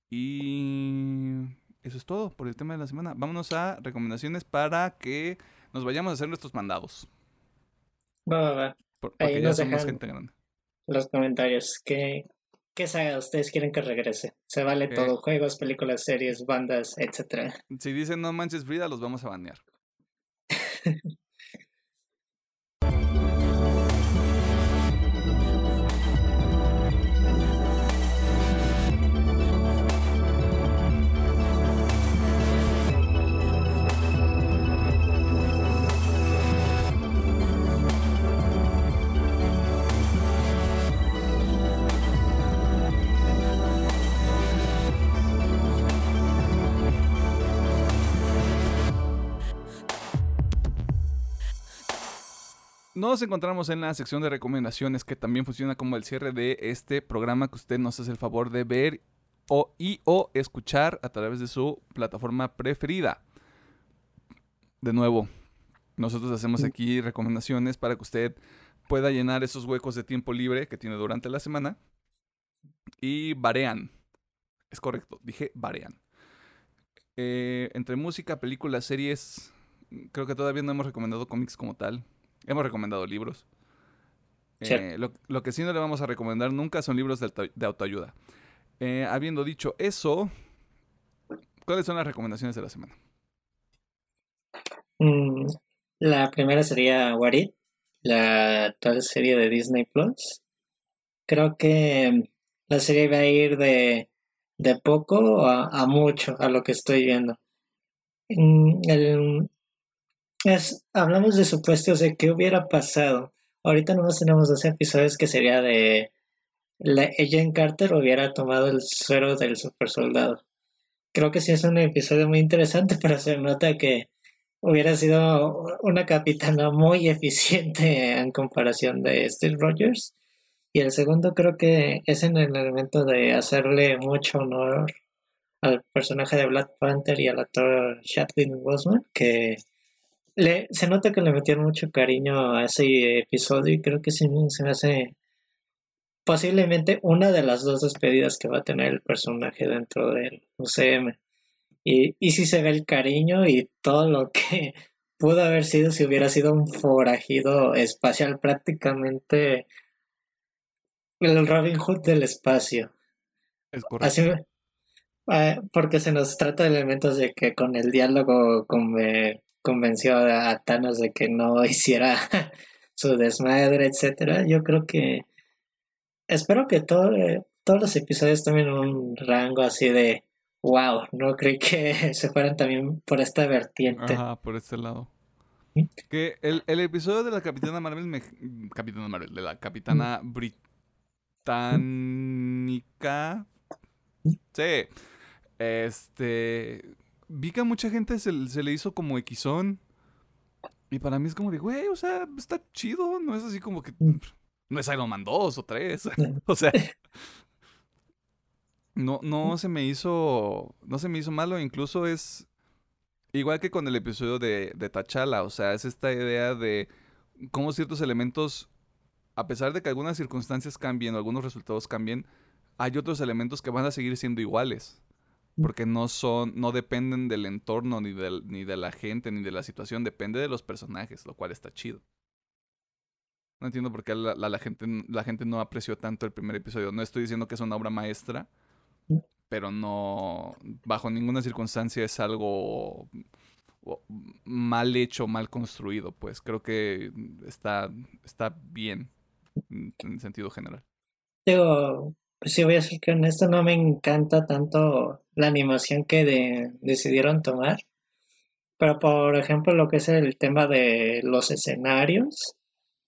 Y eso es todo por el tema de la semana. Vámonos a recomendaciones para que nos vayamos a hacer nuestros mandados. Va, va, va. Ahí nos gente grande. Los comentarios. ¿Qué, ¿Qué saga ustedes quieren que regrese? Se vale todo, juegos, películas, series, bandas, etcétera. Si dicen no manches Frida, los vamos a banear. Nos encontramos en la sección de recomendaciones que también funciona como el cierre de este programa que usted nos hace el favor de ver o, y o escuchar a través de su plataforma preferida. De nuevo, nosotros hacemos aquí recomendaciones para que usted pueda llenar esos huecos de tiempo libre que tiene durante la semana y varean. Es correcto, dije varean. Eh, entre música, películas, series, creo que todavía no hemos recomendado cómics como tal. Hemos recomendado libros. Eh, lo, que sí no le vamos a recomendar nunca son libros de, autoayuda. Eh, habiendo dicho eso, ¿cuáles son las recomendaciones de la semana? Mm, la primera sería Warit, la actual serie de Disney Plus. Creo que la serie va a ir de, de poco a, a, mucho a lo que estoy viendo. Mm, el, es, hablamos de supuestos de qué hubiera pasado. Ahorita nomás tenemos dos episodios que sería de la Agent Carter hubiera tomado el suero del super soldado. Creo que sí es un episodio muy interesante, pero se nota que hubiera sido una capitana muy eficiente en comparación de Steve Rogers. Y el segundo creo que es en el elemento de hacerle mucho honor al personaje de Black Panther y al actor Chadwick Boseman, que le, se nota que le metieron mucho cariño a ese episodio y creo que sí se me hace posiblemente una de las dos despedidas que va a tener el personaje dentro del UCM. Y, y si se ve el cariño y todo lo que pudo haber sido si hubiera sido un forajido espacial prácticamente el Robin Hood del espacio. Es correcto. Ah, porque se nos trata de elementos de que con el diálogo convenció a Thanos de que no hiciera su desmadre, etcétera. Yo creo que espero que todo, eh, todos los episodios tomen un rango así de wow, no creí que se fueran también por esta vertiente. Ajá, por este lado. Que el, el, episodio de la Capitana Marvel, me, Capitana Marvel, de la Capitana Británica. Sí. Este. Vi que a mucha gente se, se le hizo como equizón. Y para mí es como de, güey, o sea, está chido. No es así como que. No es Iron Man 2 o 3. o sea. No, no se me hizo. No se me hizo malo. Incluso es. Igual que con el episodio de, de T'Challa. O sea, es esta idea de cómo ciertos elementos. A pesar de que algunas circunstancias cambien o algunos resultados cambien, hay otros elementos que van a seguir siendo iguales. Porque no son, no dependen del entorno, ni, del, ni de la gente, ni de la situación, depende de los personajes, lo cual está chido. No entiendo por qué la, la, gente, la gente no apreció tanto el primer episodio. No estoy diciendo que es una obra maestra, pero no, bajo ninguna circunstancia es algo mal hecho, mal construido, pues creo que está, está bien en sentido general. Digo, si voy a ser que honesto, no me encanta tanto la animación que decidieron tomar, pero por ejemplo lo que es el tema de los escenarios,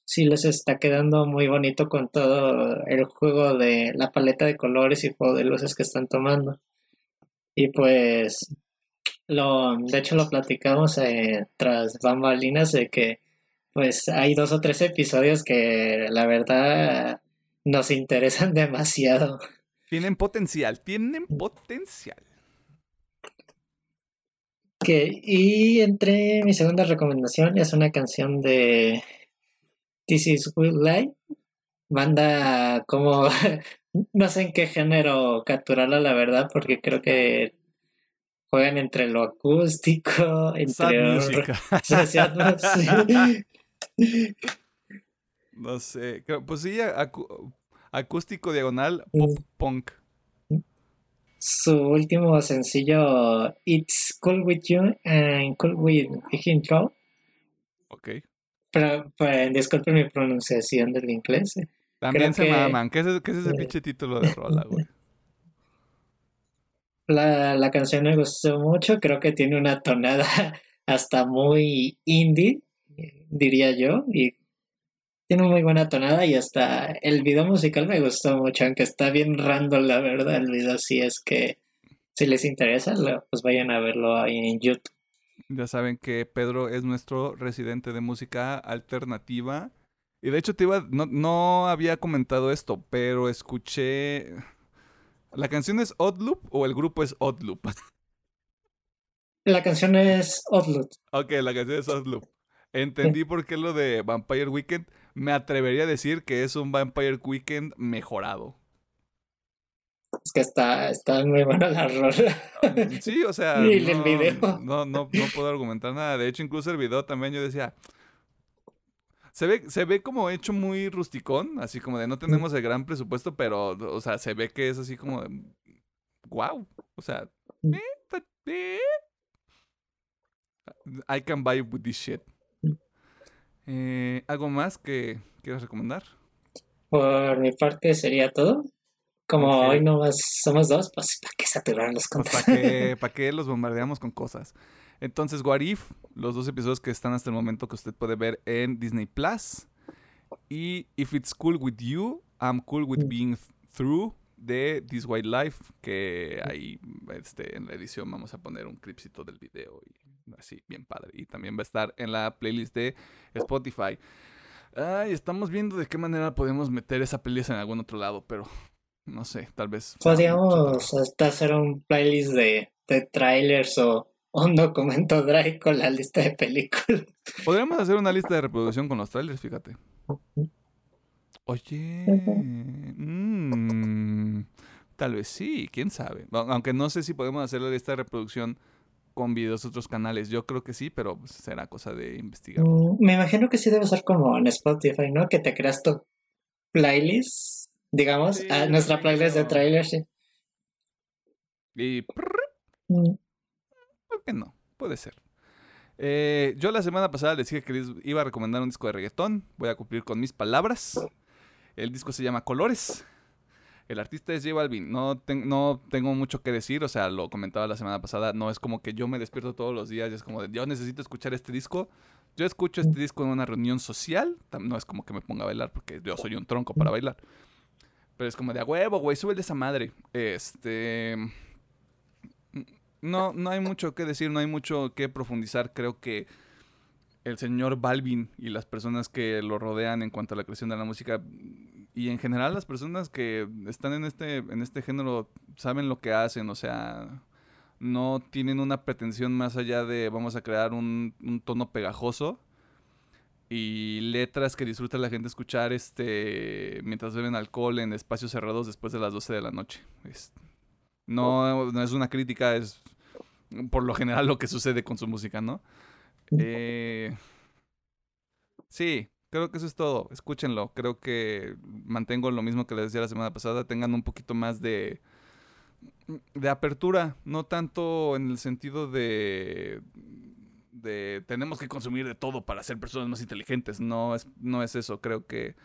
sí les está quedando muy bonito con todo el juego de la paleta de colores y juego de luces que están tomando. Y pues, lo, de hecho lo platicamos eh, tras bambalinas de que pues hay dos o tres episodios que la verdad nos interesan demasiado. Tienen potencial, tienen potencial. Que, y entre mi segunda recomendación es una canción de This is Good Life. Banda como no sé en qué género capturarla la verdad porque creo que juegan entre lo acústico, entre no sé, pues sí, acústico diagonal pop punk. Su último sencillo It's Cool With You and Cool With Intro. Ok. Pero, pues, disculpen mi pronunciación del inglés. Eh. También se maman. ¿Qué es, ese, ese pinche título de rola, güey? La, la canción me gustó mucho. Creo que tiene una tonada hasta muy indie, diría yo. Y tiene muy buena tonada y hasta el video musical me gustó mucho, aunque está bien random la verdad el video, si es que si les interesa, pues vayan a verlo ahí en YouTube. Ya saben que Pedro es nuestro residente de música alternativa. Y de hecho te iba, no, no había comentado esto, pero escuché... ¿La canción es Odd Loop o el grupo es Odd Loop? La canción es Odd Loop. Ok, la canción es Odd Loop. Entendí por qué lo de Vampire Weekend. Me atrevería a decir que es un Vampire Weekend mejorado. Es que está, está muy buena la rola. Sí, o sea. no, el video. No, no, no puedo argumentar nada. De hecho, incluso el video también yo decía. Se ve, se ve como hecho muy rusticón, así como de no tenemos el gran presupuesto, pero, o sea, se ve que es así como de, wow. O sea, eh. I can buy with this shit. Eh, ¿Algo más que quieras recomendar? Por mi parte sería todo. Como hoy no somos dos, pues ¿para qué saturar los pues, ¿Para ¿Para qué los bombardeamos con cosas? Entonces, What If, los dos episodios que están hasta el momento que usted puede ver en Disney Plus. Y If It's Cool With You, I'm Cool With mm. Being Through de This White Life, que ahí este, en la edición vamos a poner un clipcito del video y así, bien padre. Y también va a estar en la playlist de Spotify. Ay, estamos viendo de qué manera podemos meter esa playlist en algún otro lado, pero no sé, tal vez. Podríamos hasta hacer un playlist de, de trailers o un documento drive con la lista de películas. Podríamos hacer una lista de reproducción con los trailers, fíjate. Oye, mmm, tal vez sí, quién sabe. Aunque no sé si podemos hacer de reproducción con videos de otros canales. Yo creo que sí, pero pues, será cosa de investigar. Mm, me imagino que sí debe ser como en Spotify, ¿no? Que te creas tu playlist, digamos, a nuestra playlist de trailers. Sí. Y... Mm. ¿Por qué no? Puede ser. Eh, yo la semana pasada les dije que iba a recomendar un disco de reggaetón. Voy a cumplir con mis palabras. El disco se llama Colores. El artista es J Balvin. No, tengo mucho que decir, o sea, lo comentaba la semana pasada. No es como que yo me despierto todos los días y es como de yo necesito escuchar este disco. Yo escucho este disco en una reunión social. No es como que me ponga a bailar porque yo soy un tronco para bailar. Pero es como de a huevo, güey, sube de esa madre. Este. No, no hay mucho que decir, no hay mucho que profundizar. Creo que el señor Balvin y las personas que lo rodean en cuanto a la creación de la música y en general las personas que están en este en este género saben lo que hacen, o sea, no tienen una pretensión más allá de vamos a crear un, tono pegajoso y letras que disfruta la gente escuchar este mientras beben alcohol en espacios cerrados después de las 12 de la noche. no, no es una crítica, es por lo general lo que sucede con su música, ¿no? Eh, sí, creo que eso es todo. Escúchenlo. Creo que mantengo lo mismo que les decía la semana pasada. Tengan un poquito más de, de apertura. No tanto en el sentido de, de tenemos que consumir de todo para ser personas más inteligentes. No es, no es eso. Creo que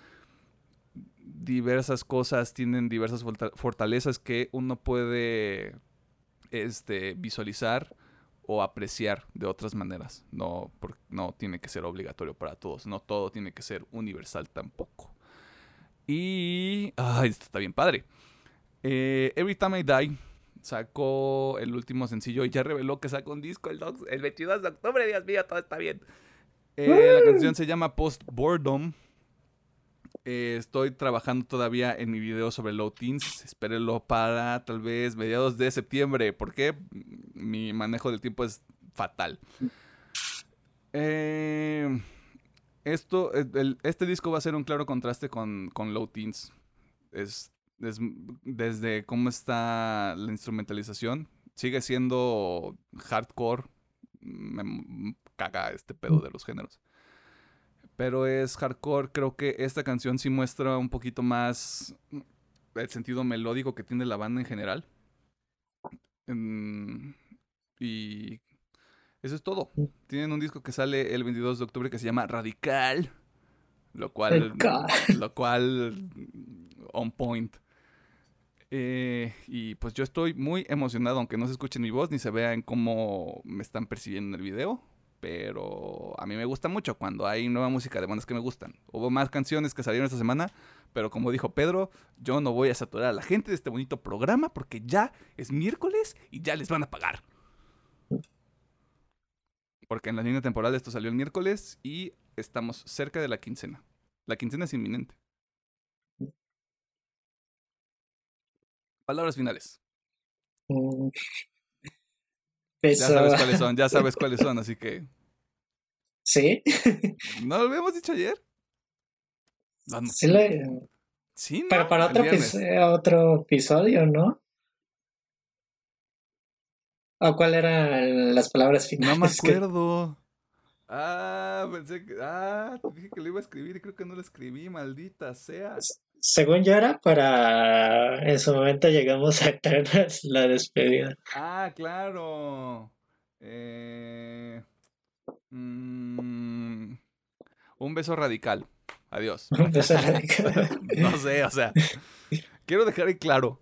diversas cosas tienen diversas fortalezas que uno puede este, visualizar o apreciar de otras maneras. No, no tiene que ser obligatorio para todos. No todo tiene que ser universal tampoco. Y... Ay, esto está bien padre. Eh, Every Time I Die sacó el último sencillo y ya reveló que sacó un disco el, el 22 de octubre. Dios mío, todo está bien. Eh, la canción se llama Post Boredom. Eh, estoy trabajando todavía en mi video sobre low teens. Espérenlo para tal vez mediados de septiembre. porque Mi manejo del tiempo es fatal. Eh, esto, este disco va a ser un claro contraste con, low teens. Es, desde cómo está la instrumentalización. Sigue siendo hardcore. Me caga este pedo de los géneros pero es hardcore. Creo que esta canción sí muestra un poquito más el sentido melódico que tiene la banda en general. y eso es todo. Tienen un disco que sale el 22 de octubre que se llama Radical. Lo cual. Lo cual. On point. Eh, y pues yo estoy muy emocionado, aunque no se escuche mi voz ni se vea en cómo me están percibiendo en el video pero a mí me gusta mucho cuando hay nueva música de bandas que me gustan. Hubo más canciones que salieron esta semana, pero como dijo Pedro, yo no voy a saturar a la gente de este bonito programa porque ya es miércoles y ya les van a pagar. Porque en la línea temporal esto salió el miércoles y estamos cerca de la quincena. La quincena es inminente. Palabras finales. Ya sabes cuáles son, ya sabes cuáles son, así que. ¿Sí? ¿No lo habíamos dicho ayer? sí, sí Pero para otro, otro episodio, ¿no? ¿O cuál eran las palabras finales? No me acuerdo. Ah, pensé que. Ah, te dije que lo iba a escribir y creo que no lo escribí, maldita sea. Según yo era para. En su momento llegamos a tener la despedida. Ah, claro. Eh, mm, un beso radical. Adiós. Un beso radical. no sé, o sea. Quiero dejar ahí claro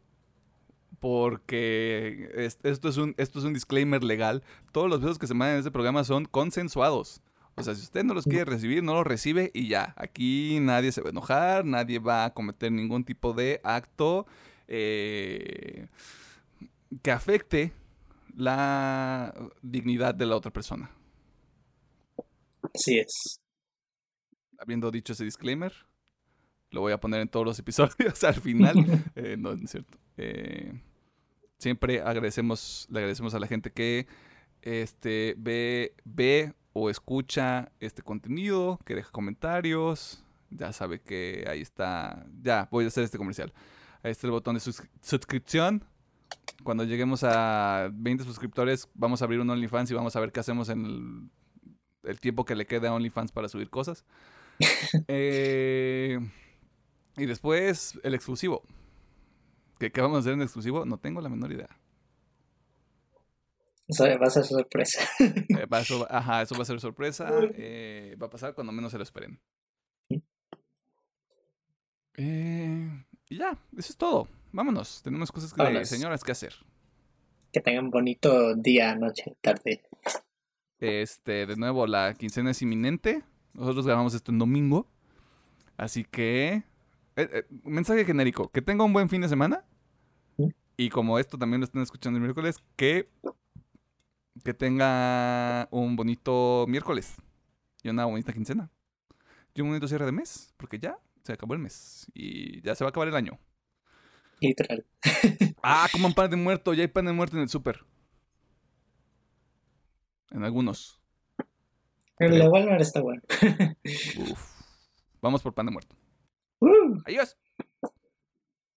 porque esto es, un, esto es un disclaimer legal. Todos los besos que se mandan en este programa son consensuados. O sea, si usted no los quiere recibir, no los recibe y ya. Aquí nadie se va a enojar, nadie va a cometer ningún tipo de acto eh, que afecte la dignidad de la otra persona. Así es. Habiendo dicho ese disclaimer, lo voy a poner en todos los episodios al final. Eh, no, no es cierto. Eh, siempre agradecemos, le agradecemos a la gente que este, ve, ve o escucha este contenido, que deja comentarios. Ya sabe que ahí está. Ya, voy a hacer este comercial. Ahí está el botón de sus- suscripción. Cuando lleguemos a 20 suscriptores, vamos a abrir un OnlyFans y vamos a ver qué hacemos en el, el tiempo que le queda a OnlyFans para subir cosas. Eh, y después, el exclusivo. ¿Qué, qué vamos a hacer en exclusivo? No tengo la menor idea. Eso va a ser sorpresa. Eh, va- eso, va- ajá, eso va a ser sorpresa. eh, va a pasar cuando menos se lo esperen. Eh, y ya, eso es todo. Vámonos. Tenemos cosas que, Vámonos. señoras que hacer. Que tengan bonito día, noche, tarde. Este, de nuevo, la quincena es inminente. Nosotros grabamos esto en domingo. Así que. mensaje genérico. Que tenga un buen fin de semana. Y como esto también lo están escuchando el miércoles, que. Que tenga un bonito miércoles. Y una bonita quincena. Y un bonito cierre de mes. Porque ya se acabó el mes. Y ya se va a acabar el año. Literal. Ah, coman pan de muerto. Ya hay pan de muerto en el súper. En algunos. Creo. de Walmart está bueno. Uf. Vamos por pan de muerto. Uh. Adiós.